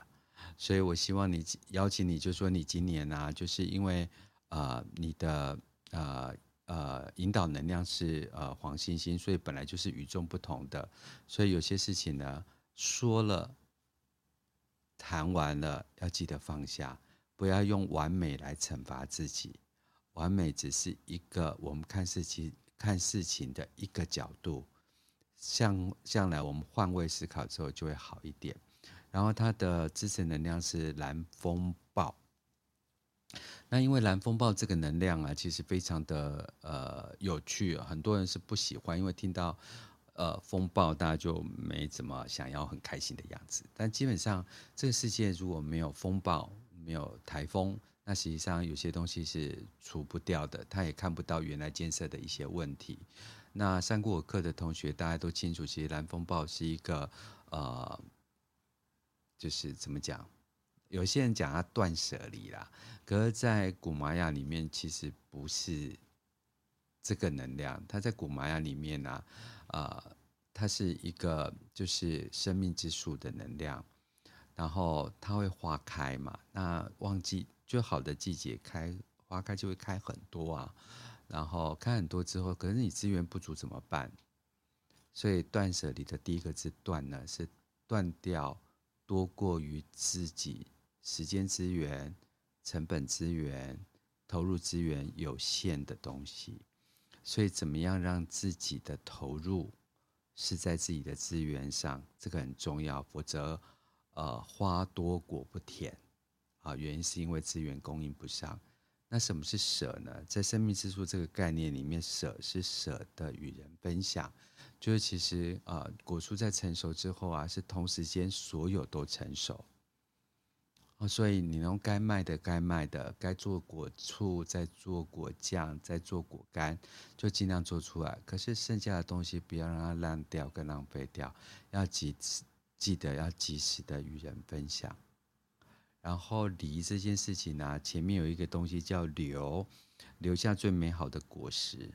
所以我希望你邀请你，就说你今年啊，就是因为呃你的呃呃引导能量是呃黄星星，所以本来就是与众不同的。所以有些事情呢，说了、谈完了，要记得放下，不要用完美来惩罚自己。完美只是一个我们看事情看事情的一个角度。向向来我们换位思考之后就会好一点。然后它的支持能量是蓝风暴。那因为蓝风暴这个能量啊，其实非常的呃有趣，很多人是不喜欢，因为听到呃风暴，大家就没怎么想要很开心的样子。但基本上这个世界如果没有风暴，没有台风，那实际上有些东西是除不掉的，他也看不到原来建设的一些问题。那上过我课的同学大家都清楚，其实蓝风暴是一个呃，就是怎么讲？有些人讲它断舍离啦，可是，在古玛雅里面其实不是这个能量。它在古玛雅里面呢、啊，呃，它是一个就是生命之树的能量，然后它会花开嘛。那旺季最好的季节开花开就会开很多啊，然后开很多之后，可是你资源不足怎么办？所以断舍离的第一个字“断”呢，是断掉多过于自己。时间资源、成本资源、投入资源有限的东西，所以怎么样让自己的投入是在自己的资源上，这个很重要。否则，呃，花多果不甜啊。原因是因为资源供应不上。那什么是舍呢？在生命之树这个概念里面，舍是舍得与人分享，就是其实呃，果树在成熟之后啊，是同时间所有都成熟。哦，所以你能该卖的该卖的，该做果醋，再做果酱，再做果干，就尽量做出来。可是剩下的东西不要让它烂掉跟浪费掉，要及时记得要及时的与人分享。然后梨这件事情呢、前面有一个东西叫留，留下最美好的果实。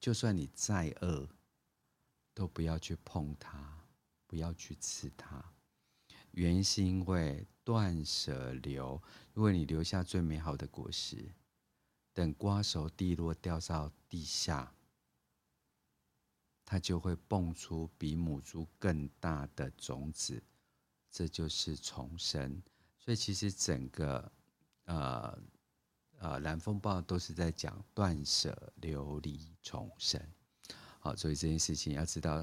就算你再饿，都不要去碰它，不要去吃它。原因是因为。断舍留，如果你留下最美好的果实，等瓜熟蒂落掉到地下，它就会蹦出比母猪更大的种子，这就是重生。所以其实整个呃呃蓝风暴都是在讲断舍留离重生。好，所以这件事情要知道，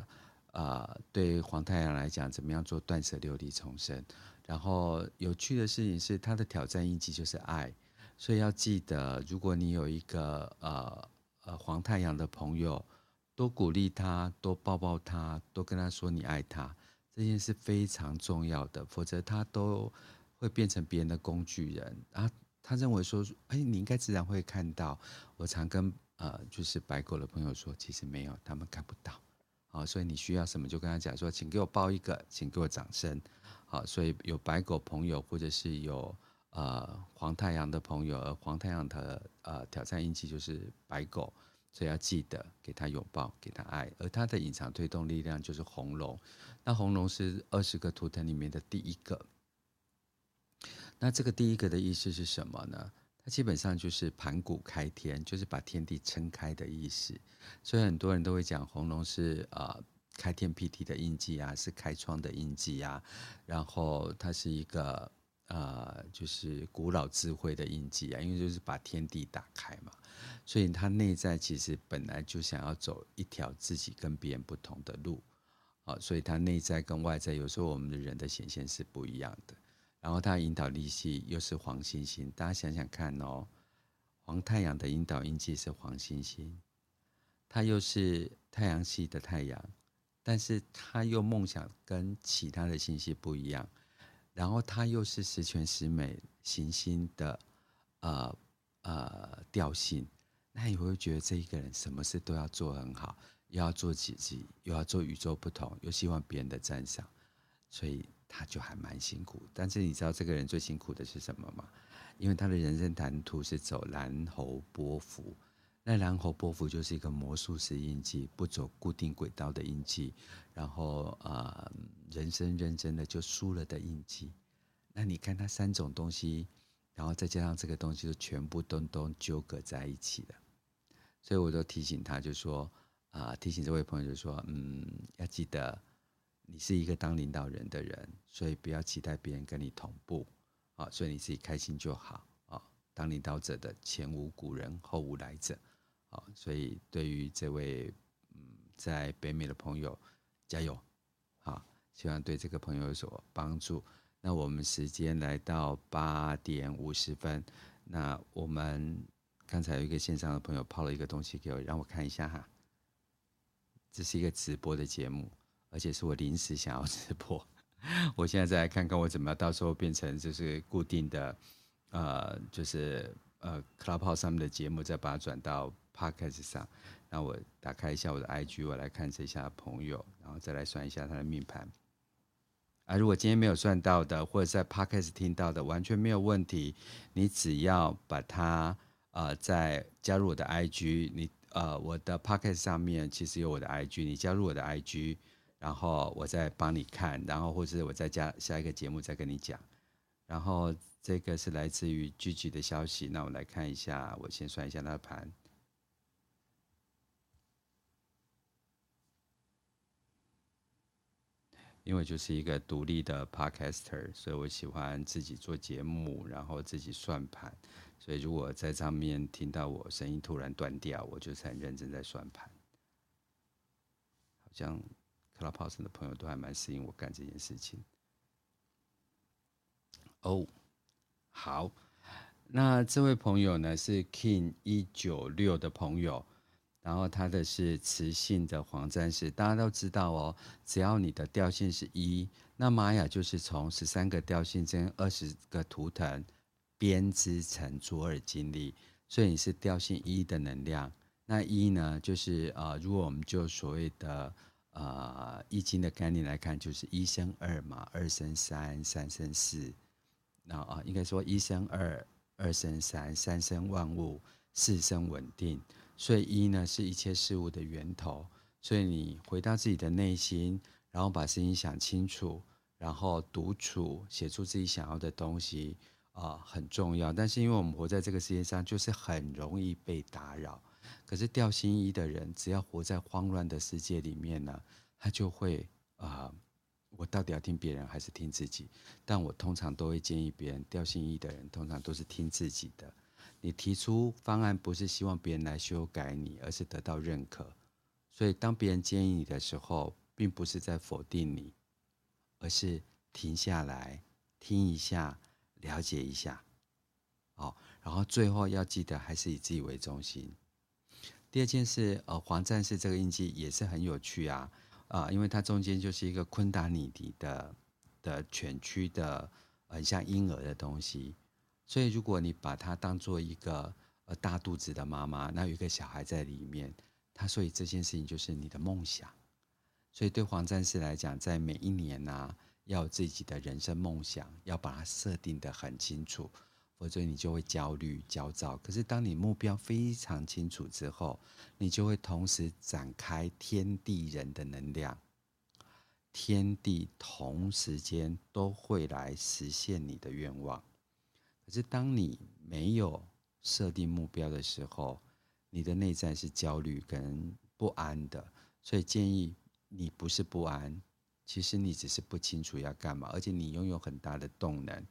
呃，对黄太阳来讲，怎么样做断舍流离重生？然后有趣的事情是，他的挑战印记就是爱，所以要记得，如果你有一个呃呃黄太阳的朋友，多鼓励他，多抱抱他，多跟他说你爱他，这件事非常重要的，否则他都会变成别人的工具人。啊他认为说，哎，你应该自然会看到。我常跟呃就是白狗的朋友说，其实没有，他们看不到。好，所以你需要什么就跟他讲说，请给我抱一个，请给我掌声。好，所以有白狗朋友，或者是有呃黄太阳的朋友，而黄太阳的呃挑战印记就是白狗，所以要记得给他拥抱，给他爱。而他的隐藏推动力量就是红龙，那红龙是二十个图腾里面的第一个。那这个第一个的意思是什么呢？基本上就是盘古开天，就是把天地撑开的意思。所以很多人都会讲红龙是呃。开天辟地的印记啊，是开创的印记啊，然后它是一个呃，就是古老智慧的印记啊，因为就是把天地打开嘛，所以它内在其实本来就想要走一条自己跟别人不同的路，啊，所以它内在跟外在有时候我们的人的显现是不一样的，然后它引导力系又是黄星星，大家想想看哦，黄太阳的引导印记是黄星星，它又是太阳系的太阳。但是他又梦想跟其他的星系不一样，然后他又是十全十美行星的呃呃调性，那你会觉得这一个人什么事都要做很好，又要做自己，又要做与众不同，又希望别人的赞赏，所以他就还蛮辛苦。但是你知道这个人最辛苦的是什么吗？因为他的人生蓝图是走蓝猴波幅。那蓝猴波幅就是一个魔术师印记，不走固定轨道的印记，然后呃，人生认真的就输了的印记。那你看他三种东西，然后再加上这个东西，就全部东东纠葛在一起了。所以我就提醒他，就说啊、提醒这位朋友，就说，嗯，要记得你是一个当领导人的人，所以不要期待别人跟你同步啊，所以你自己开心就好啊。当领导者的前无古人，后无来者啊，所以对于这位嗯在北美的朋友，加油啊！希望对这个朋友有所帮助。那我们时间来到八点五十分，那我们刚才有一个线上的朋友抛了一个东西给我，让我看一下哈。这是一个直播的节目，而且是我临时想要 直播。我现在再来看看我怎么到时候变成就是固定的，呃，就是呃 Clubhouse 上面的节目，再把它转到 Podcast 上。那我打开一下我的 IG，我来看这下朋友，然后再来算一下他的命盘。啊，如果今天没有算到的，或者在 Podcast 听到的，完全没有问题。你只要把它呃，在加入我的 IG，你呃，我的 Podcast 上面其实有我的 IG，你加入我的 IG，然后我再帮你看，然后或者我再加下一个节目再跟你讲。然后这个是来自于 Gigi 的消息，那我来看一下，我先算一下那个盘。因为就是一个独立的 podcaster，所以我喜欢自己做节目，然后自己算盘。所以如果在上面听到我声音突然断掉，我就是很认真在算盘。好像拉炮声的朋友都还蛮适应我干这件事情。哦，好，那这位朋友呢是 King 一九六的朋友。然后他的是磁性的黄战士，大家都知道哦。只要你的调性是一，那玛雅就是从十三个调性跟二十个图腾编织成卓尔金历，所以你是调性一的能量。那一呢，就是呃，如果我们就所谓的呃易经的概念来看，就是一生二嘛，二生三，三生四。那啊，应该说一生二，二生三，三生万物，四生稳定。所以一呢是一切事物的源头，所以你回到自己的内心，然后把事情想清楚，然后独处写出自己想要的东西啊、很重要。但是因为我们活在这个世界上，就是很容易被打扰。可是调性一的人，只要活在慌乱的世界里面呢，他就会啊、我到底要听别人还是听自己？但我通常都会建议别人，调性一的人通常都是听自己的。你提出方案不是希望别人来修改你，而是得到认可。所以当别人建议你的时候，并不是在否定你，而是停下来听一下，了解一下。哦，然后最后要记得还是以自己为中心。第二件事，呃，黄战士这个印记也是很有趣啊，啊、因为它中间就是一个昆达尼迪的的蜷曲的，很像婴儿的东西。所以，如果你把它当做一个呃大肚子的妈妈，那有一个小孩在里面，他所以这件事情就是你的梦想。所以对黄战士来讲，在每一年呢、要有自己的人生梦想，要把它设定得很清楚，否则你就会焦虑、焦躁。可是当你目标非常清楚之后，你就会同时展开天地人的能量，天地同时间都会来实现你的愿望。可是，当你没有设定目标的时候，你的内在是焦虑跟不安的。所以建议你不是不安，其实你只是不清楚要干嘛，而且你拥有很大的动能。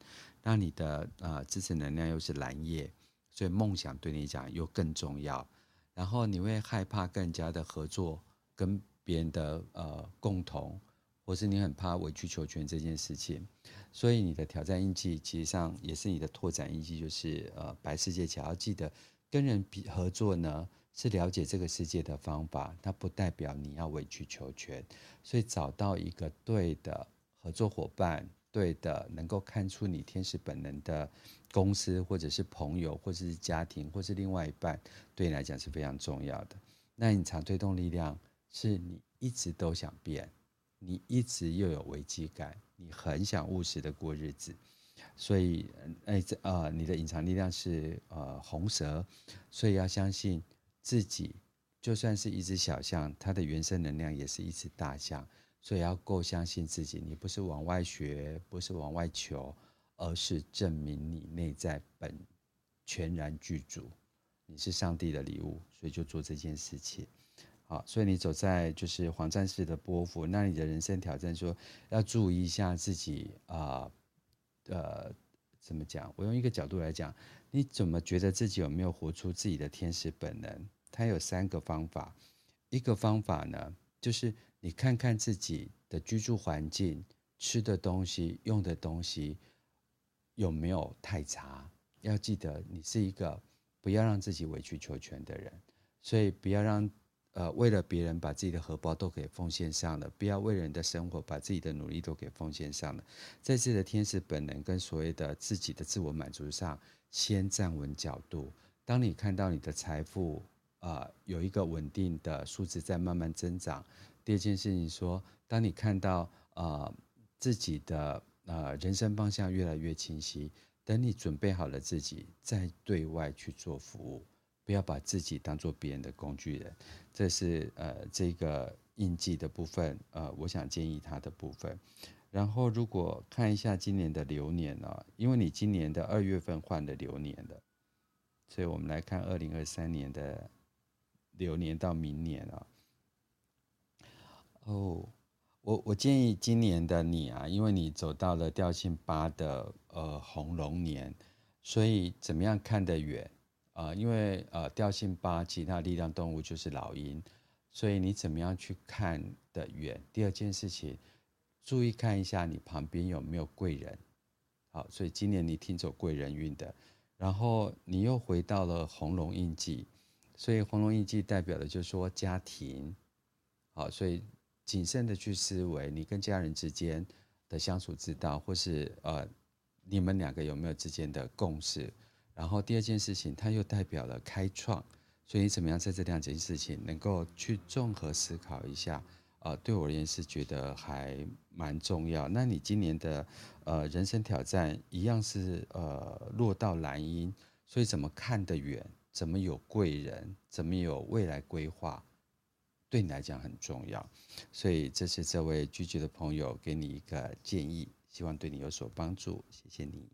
那你的呃支持能量又是蓝夜，所以梦想对你讲又更重要。然后你会害怕更加的合作，跟别人的呃共同。或是你很怕委曲求全这件事情，所以你的挑战印记其实上也是你的拓展印记，就是呃白世界桥。要记得跟人比合作呢，是了解这个世界的方法，它不代表你要委曲求全。所以找到一个对的合作伙伴，对的能够看出你天使本能的公司，或者是朋友，或者是家庭，或是另外一半，对你来讲是非常重要的。那隐藏推动力量是你一直都想变。你一直又有危机感，你很想务实的过日子，所以，哎，这啊，你的隐藏力量是呃红蛇，所以要相信自己，就算是一只小象，它的原生能量也是一只大象，所以要够相信自己，你不是往外学，不是往外求，而是证明你内在本全然具足，你是上帝的礼物，所以就做这件事情。好，所以你走在就是黄战士的波幅，那你的人生挑战说要注意一下自己啊，呃，呃，怎么讲？我用一个角度来讲，你怎么觉得自己有没有活出自己的天使本能？它有三个方法，一个方法呢，就是你看看自己的居住环境、吃的东西、用的东西有没有太差。要记得，你是一个不要让自己委曲求全的人，所以不要让呃为了别人把自己的荷包都给奉献上了，不要为了人的生活把自己的努力都给奉献上了，在自己的天使本能跟所谓的自己的自我满足上，先站稳角度。当你看到你的财富啊、呃、有一个稳定的数字在慢慢增长，第二件事情说，当你看到啊、呃、自己的呃人生方向越来越清晰。等你准备好了自己，再对外去做服务，不要把自己当做别人的工具人。这是呃这个印记的部分，呃，我想建议他的部分。然后如果看一下今年的流年呢、因为你今年的二月份换了流年的，所以我们来看二零二三年的流年到明年啊、哦。我我建议今年的你啊，因为你走到了调性八的呃红龙年，所以怎么样看得远啊、因为呃调性八其他力量动物就是老鹰，所以你怎么样去看得远？第二件事情，注意看一下你旁边有没有贵人。好，所以今年你挺走贵人运的，然后你又回到了红龙印记，所以红龙印记代表的就是说家庭。好，所以。谨慎的去思维，你跟家人之间的相处之道，或是呃，你们两个有没有之间的共识？然后第二件事情，它又代表了开创，所以你怎么样在这两件事情能够去综合思考一下？呃，对我而言是觉得还蛮重要。那你今年的呃人生挑战一样是呃落到蓝鹰，所以怎么看得远？怎么有贵人？怎么有未来规划？对你来讲很重要，所以这是这位拒绝的朋友给你一个建议，希望对你有所帮助，谢谢你。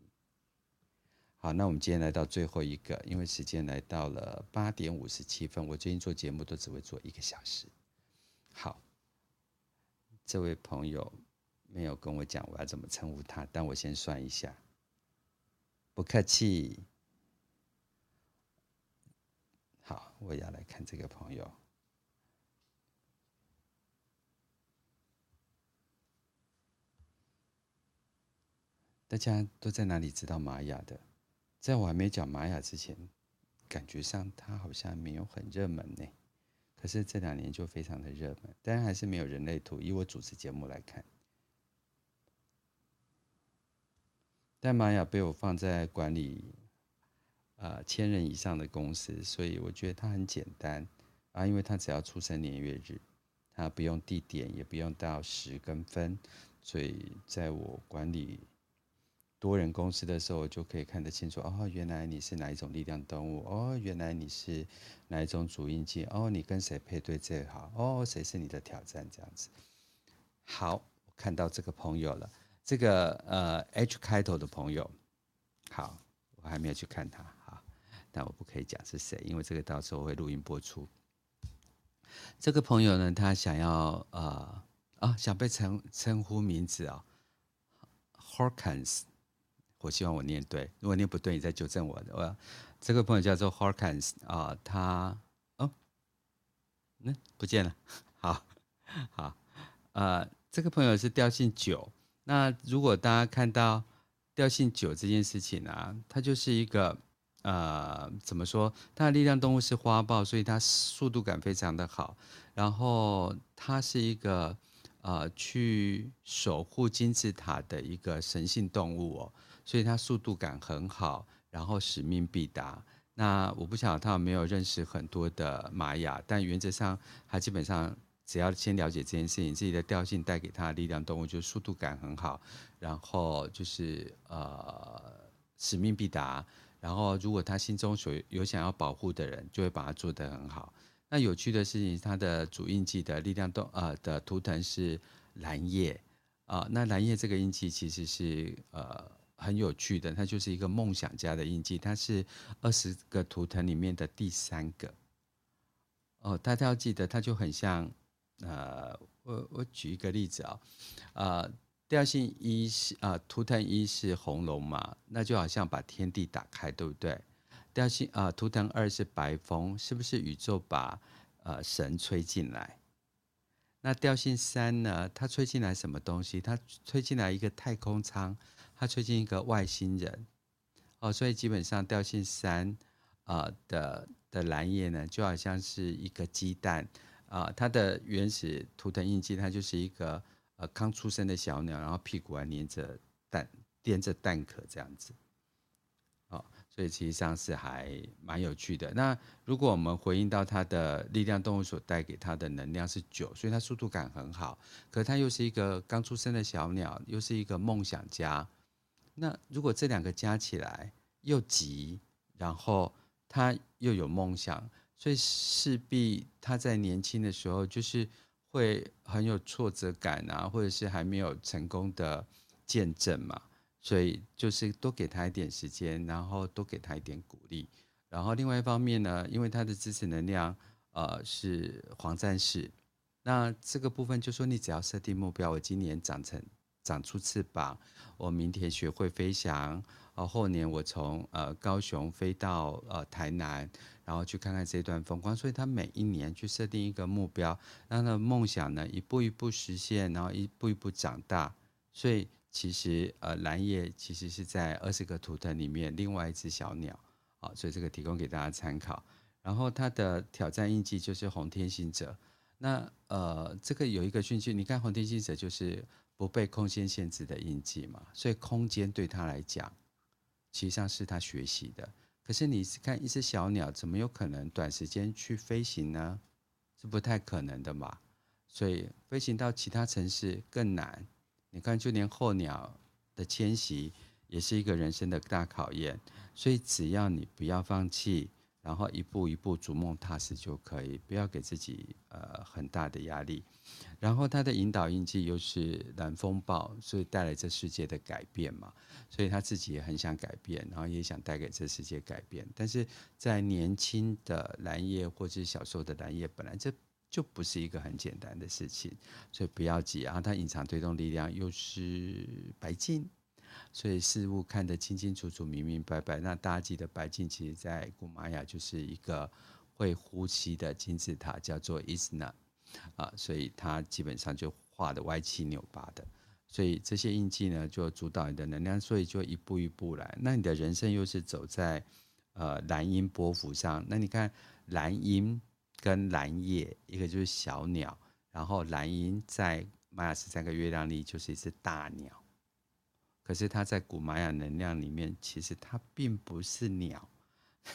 好，那我们今天来到最后一个，因为时间来到了八点五十七分，我最近做节目都只会做一个小时。好，这位朋友没有跟我讲我要怎么称呼他，但我先算一下，不客气。好，我要来看这个朋友。大家都在哪里知道玛雅的？在我还没讲玛雅之前，感觉上它好像没有很热门呢。可是这两年就非常的热门，当然还是没有人类图。以我主持节目来看，但玛雅被我放在管理呃千人以上的公司，所以我觉得它很简单啊，因为它只要出生年月日，它不用地点，也不用到时跟分，所以在我管理。多人公司的时候，我就可以看得清楚哦，原来你是哪一种力量动物哦，原来你是哪一种主印记哦，你跟谁配对最好哦，谁是你的挑战这样子。好，我看到这个朋友了，这个呃 H 开头的朋友，好，我还没有去看他，好，但我不可以讲是谁，因为这个到时候会录音播出。这个朋友呢，他想要呃啊，想被称称呼名字啊、哦、Hawkins。我希望我念对，如果念不对，你再纠正我。我这个朋友叫做 Hawkins 啊，他哦，那、嗯、不见了。好，好，呃，这个朋友是调性九。那如果大家看到调性九这件事情啊，它就是一个呃，怎么说？它的力量动物是花豹，所以它速度感非常的好。然后它是一个呃，去守护金字塔的一个神性动物哦。所以他速度感很好，然后使命必达。那我不晓得他有没有认识很多的玛雅，但原则上他基本上只要先了解这件事情，自己的调性带给他的力量动物就速度感很好，然后就是呃使命必达。然后如果他心中所有想要保护的人，就会把它做得很好。那有趣的事情，他的主印记的力量动呃的图腾是蓝夜啊、那蓝夜这个印记其实是呃。很有趣的，它就是一个梦想家的印记，它是二十个图腾里面的第三个。哦，大家要记得，它就很像，呃，我我举一个例子啊、哦，呃，调性一是啊、呃，图腾一是红龙嘛，那就好像把天地打开，对不对？调性啊，图腾二是白风，是不是宇宙把呃神吹进来？那调性三呢？它吹进来什么东西？它吹进来一个太空舱，它吹进一个外星人。哦，所以基本上调性三啊、呃、的的蓝叶呢，就好像是一个鸡蛋啊、它的原始图腾印记，它就是一个呃刚出生的小鸟，然后屁股还粘着蛋，垫着蛋壳这样子。哦所以其实上是还蛮有趣的。那如果我们回应到它的力量动物所带给它的能量是九，所以它速度感很好。可它又是一个刚出生的小鸟，又是一个梦想家。那如果这两个加起来又急，然后他又有梦想，所以势必他在年轻的时候就是会很有挫折感啊，或者是还没有成功的见证嘛。所以就是多给他一点时间，然后多给他一点鼓励。然后另外一方面呢，因为他的支持能量呃是黄战士，那这个部分就说你只要设定目标，我今年长成长出翅膀，我明天学会飞翔，呃后年我从呃高雄飞到呃台南，然后去看看这段风光。所以他每一年去设定一个目标，让他的梦想呢一步一步实现，然后一步一步长大。所以。其实，呃，蓝叶其实是在二十个图腾里面另外一只小鸟，啊，所以这个提供给大家参考。然后它的挑战印记就是红天行者。那呃，这个有一个讯息，你看红天行者就是不被空间限制的印记嘛，所以空间对他来讲，其实上是他学习的。可是你是看一只小鸟，怎么有可能短时间去飞行呢？是不太可能的嘛。所以飞行到其他城市更难。你看，就连候鸟的迁徙也是一个人生的大考验，所以只要你不要放弃，然后一步一步逐梦踏实就可以，不要给自己呃很大的压力。然后他的引导印记又是蓝风暴，所以带来这世界的改变嘛，所以他自己也很想改变，然后也想带给这世界改变。但是在年轻的蓝夜或者小时候的蓝夜，本来这。就不是一个很简单的事情，所以不要急啊。它隐藏推动力量又是白金，所以事物看得清清楚楚、明明白白。那大家记得白镜，其实在古玛雅就是一个会呼吸的金字塔，叫做伊斯纳啊，所以它基本上就画的歪七扭八的。所以这些印记呢，就主导你的能量，所以就一步一步来。那你的人生又是走在呃蓝鹰波幅上，那你看蓝鹰。跟蓝叶，一个就是小鸟，然后蓝鹰在玛雅十三个月亮里就是一只大鸟，可是它在古玛雅能量里面，其实它并不是鸟，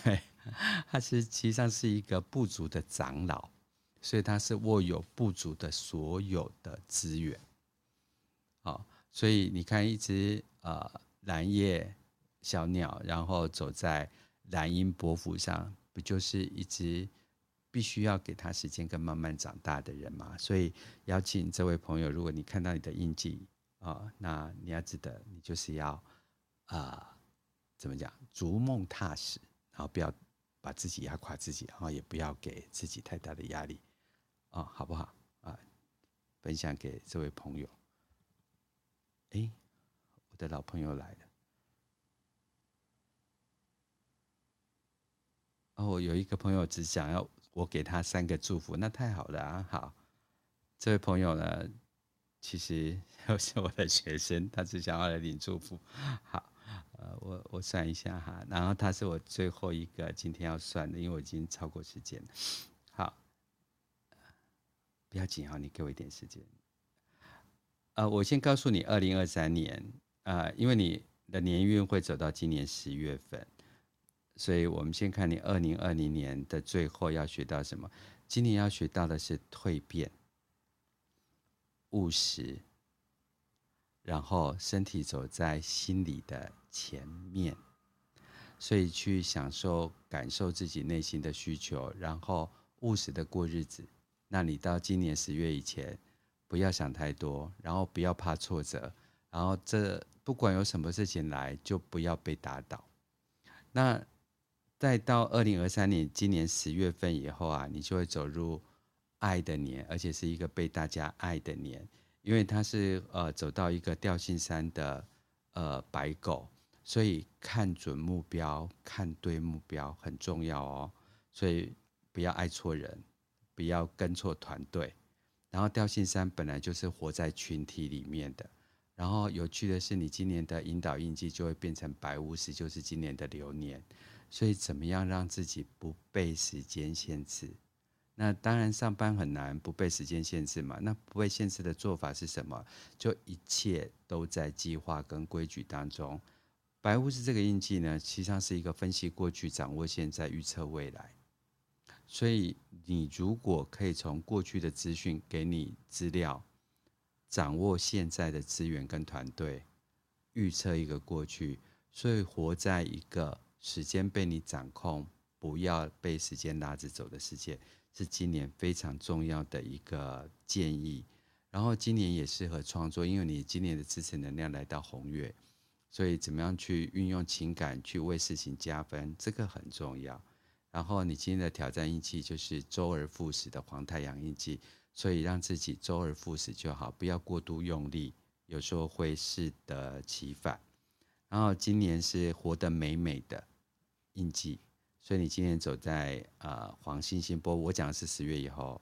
对，它是实际上是一个部族的长老，所以它是握有部族的所有的资源。好，所以你看一只呃蓝叶小鸟，然后走在蓝鹰波符上，不就是一只？必须要给他时间跟慢慢长大的人嘛，所以邀请这位朋友，如果你看到你的印记啊，那你要记得，你就是要啊，怎么讲，逐梦踏实，然后不要把自己压垮自己，然后也不要给自己太大的压力啊，好不好啊？分享给这位朋友。哎，我的老朋友来了。哦，我有一个朋友只想要。我给他三个祝福，那太好了啊！好，这位朋友呢，其实都是我的学生，他只想要来领祝福。好，呃，我我算一下哈，然后他是我最后一个今天要算的，因为我已经超过时间。好，不要紧哈，你给我一点时间。呃，我先告诉你，二零二三年，呃，因为你的年运会走到今年十月份。所以我们先看你二零二零年的最后要学到什么？今年要学到的是蜕变、务实，然后身体走在心理的前面，所以去享受、感受自己内心的需求，然后务实的过日子。那你到今年十月以前，不要想太多，然后不要怕挫折，然后这不管有什么事情来，就不要被打倒。那再到二零二三年，今年十月份以后啊，你就会走入爱的年，而且是一个被大家爱的年，因为它是呃走到一个调性山的呃白狗，所以看准目标，看对目标很重要哦。所以不要爱错人，不要跟错团队。然后调性山本来就是活在群体里面的。然后有趣的是，你今年的引导印记就会变成白巫师，就是今年的流年。所以，怎么样让自己不被时间限制？那当然，上班很难不被时间限制嘛。那不被限制的做法是什么？就一切都在计划跟规矩当中。白巫师这个印记呢，实际上是一个分析过去、掌握现在、预测未来。所以，你如果可以从过去的资讯给你资料，掌握现在的资源跟团队，预测一个过去，所以活在一个。时间被你掌控，不要被时间拉着走的世界，是今年非常重要的一个建议。然后今年也适合创作，因为你今年的支持能量来到红月，所以怎么样去运用情感去为事情加分，这个很重要。然后你今天的挑战印记就是周而复始的黄太阳印记，所以让自己周而复始就好，不要过度用力，有时候会适得其反。然后今年是活得美美的。印记，所以你今天走在呃黄星星波，我讲的是十月以后，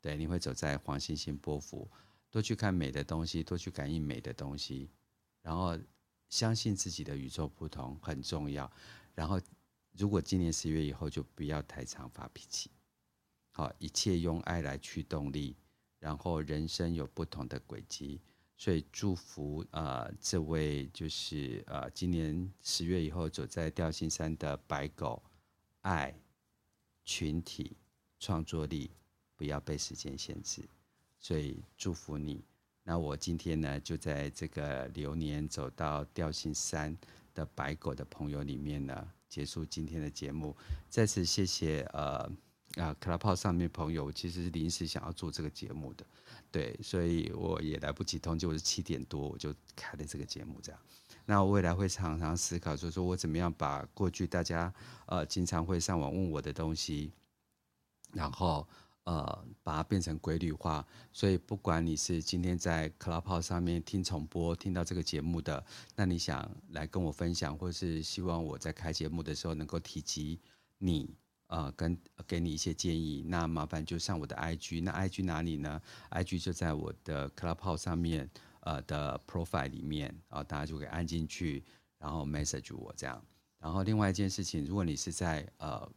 对，你会走在黄星星波幅，多去看美的东西，多去感应美的东西，然后相信自己的与众不同很重要。然后如果今年十月以后就不要太常发脾气，好，一切用爱来驱动力，然后人生有不同的轨迹。所以祝福呃这位就是呃今年十月以后走在调性三的白狗，爱群体创作力不要被时间限制，所以祝福你。那我今天呢就在这个流年走到调性三的白狗的朋友里面呢结束今天的节目。再次谢谢呃啊，club 上面朋友，其实是临时想要做这个节目的。对，所以我也来不及通知，我是七点多我就开了这个节目，这样。那我未来会常常思考，就说我怎么样把过去大家呃经常会上网问我的东西，然后呃把它变成规律化。所以不管你是今天在 Clubhouse 上面听重播听到这个节目的，那你想来跟我分享，或是希望我在开节目的时候能够提及你。呃，跟给你一些建议，那麻烦就上我的 IG，那 IG 哪里呢？IG 就在我的 Clubhouse 上面，呃的 profile 里面，然后大家就可以按进去，然后 message 我这样。然后另外一件事情，如果你是在呃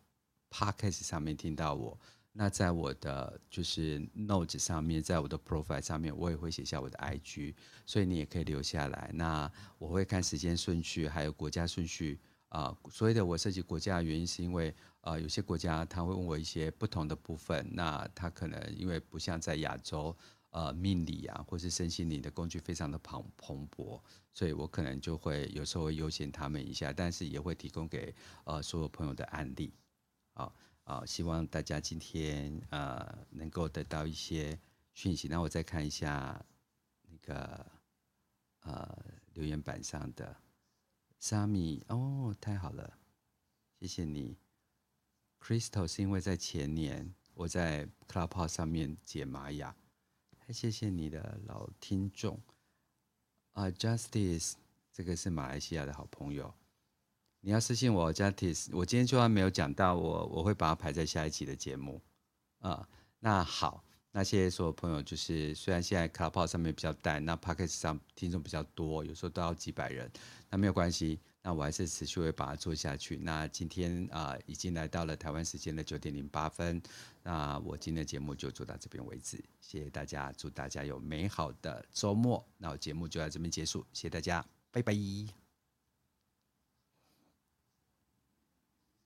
Podcast 上面听到我，那在我的就是 Note 上面，在我的 profile 上面，我也会写下我的 IG，所以你也可以留下来。那我会看时间顺序，还有国家顺序。啊、呃，所谓的我涉及国家的原因，是因为呃，有些国家他会问我一些不同的部分，那他可能因为不像在亚洲，呃，命理啊，或是身心灵的工具非常的蓬蓬勃，所以我可能就会有时候会优先他们一下，但是也会提供给呃所有朋友的案例，啊、呃、啊、希望大家今天呃能够得到一些讯息。那我再看一下那个呃留言板上的。沙米哦，太好了，谢谢你。Crystal 是因为在前年我在 Clubhouse 上面解玛雅，谢谢你的老听众啊。Justice 这个是马来西亚的好朋友，你要私信我 Justice，我今天就算没有讲到我，我会把它排在下一期的节目啊。那好。那谢谢所有朋友，就是虽然现在 Clubhouse 上面比较淡，那 Podcast 上听众比较多，有时候都要几百人，那没有关系，那我还是持续会把它做下去。那今天啊、已经来到了台湾时间的九点零八分，那我今天的节目就做到这边为止，谢谢大家，祝大家有美好的周末。那我节目就到这边结束，谢谢大家，拜拜。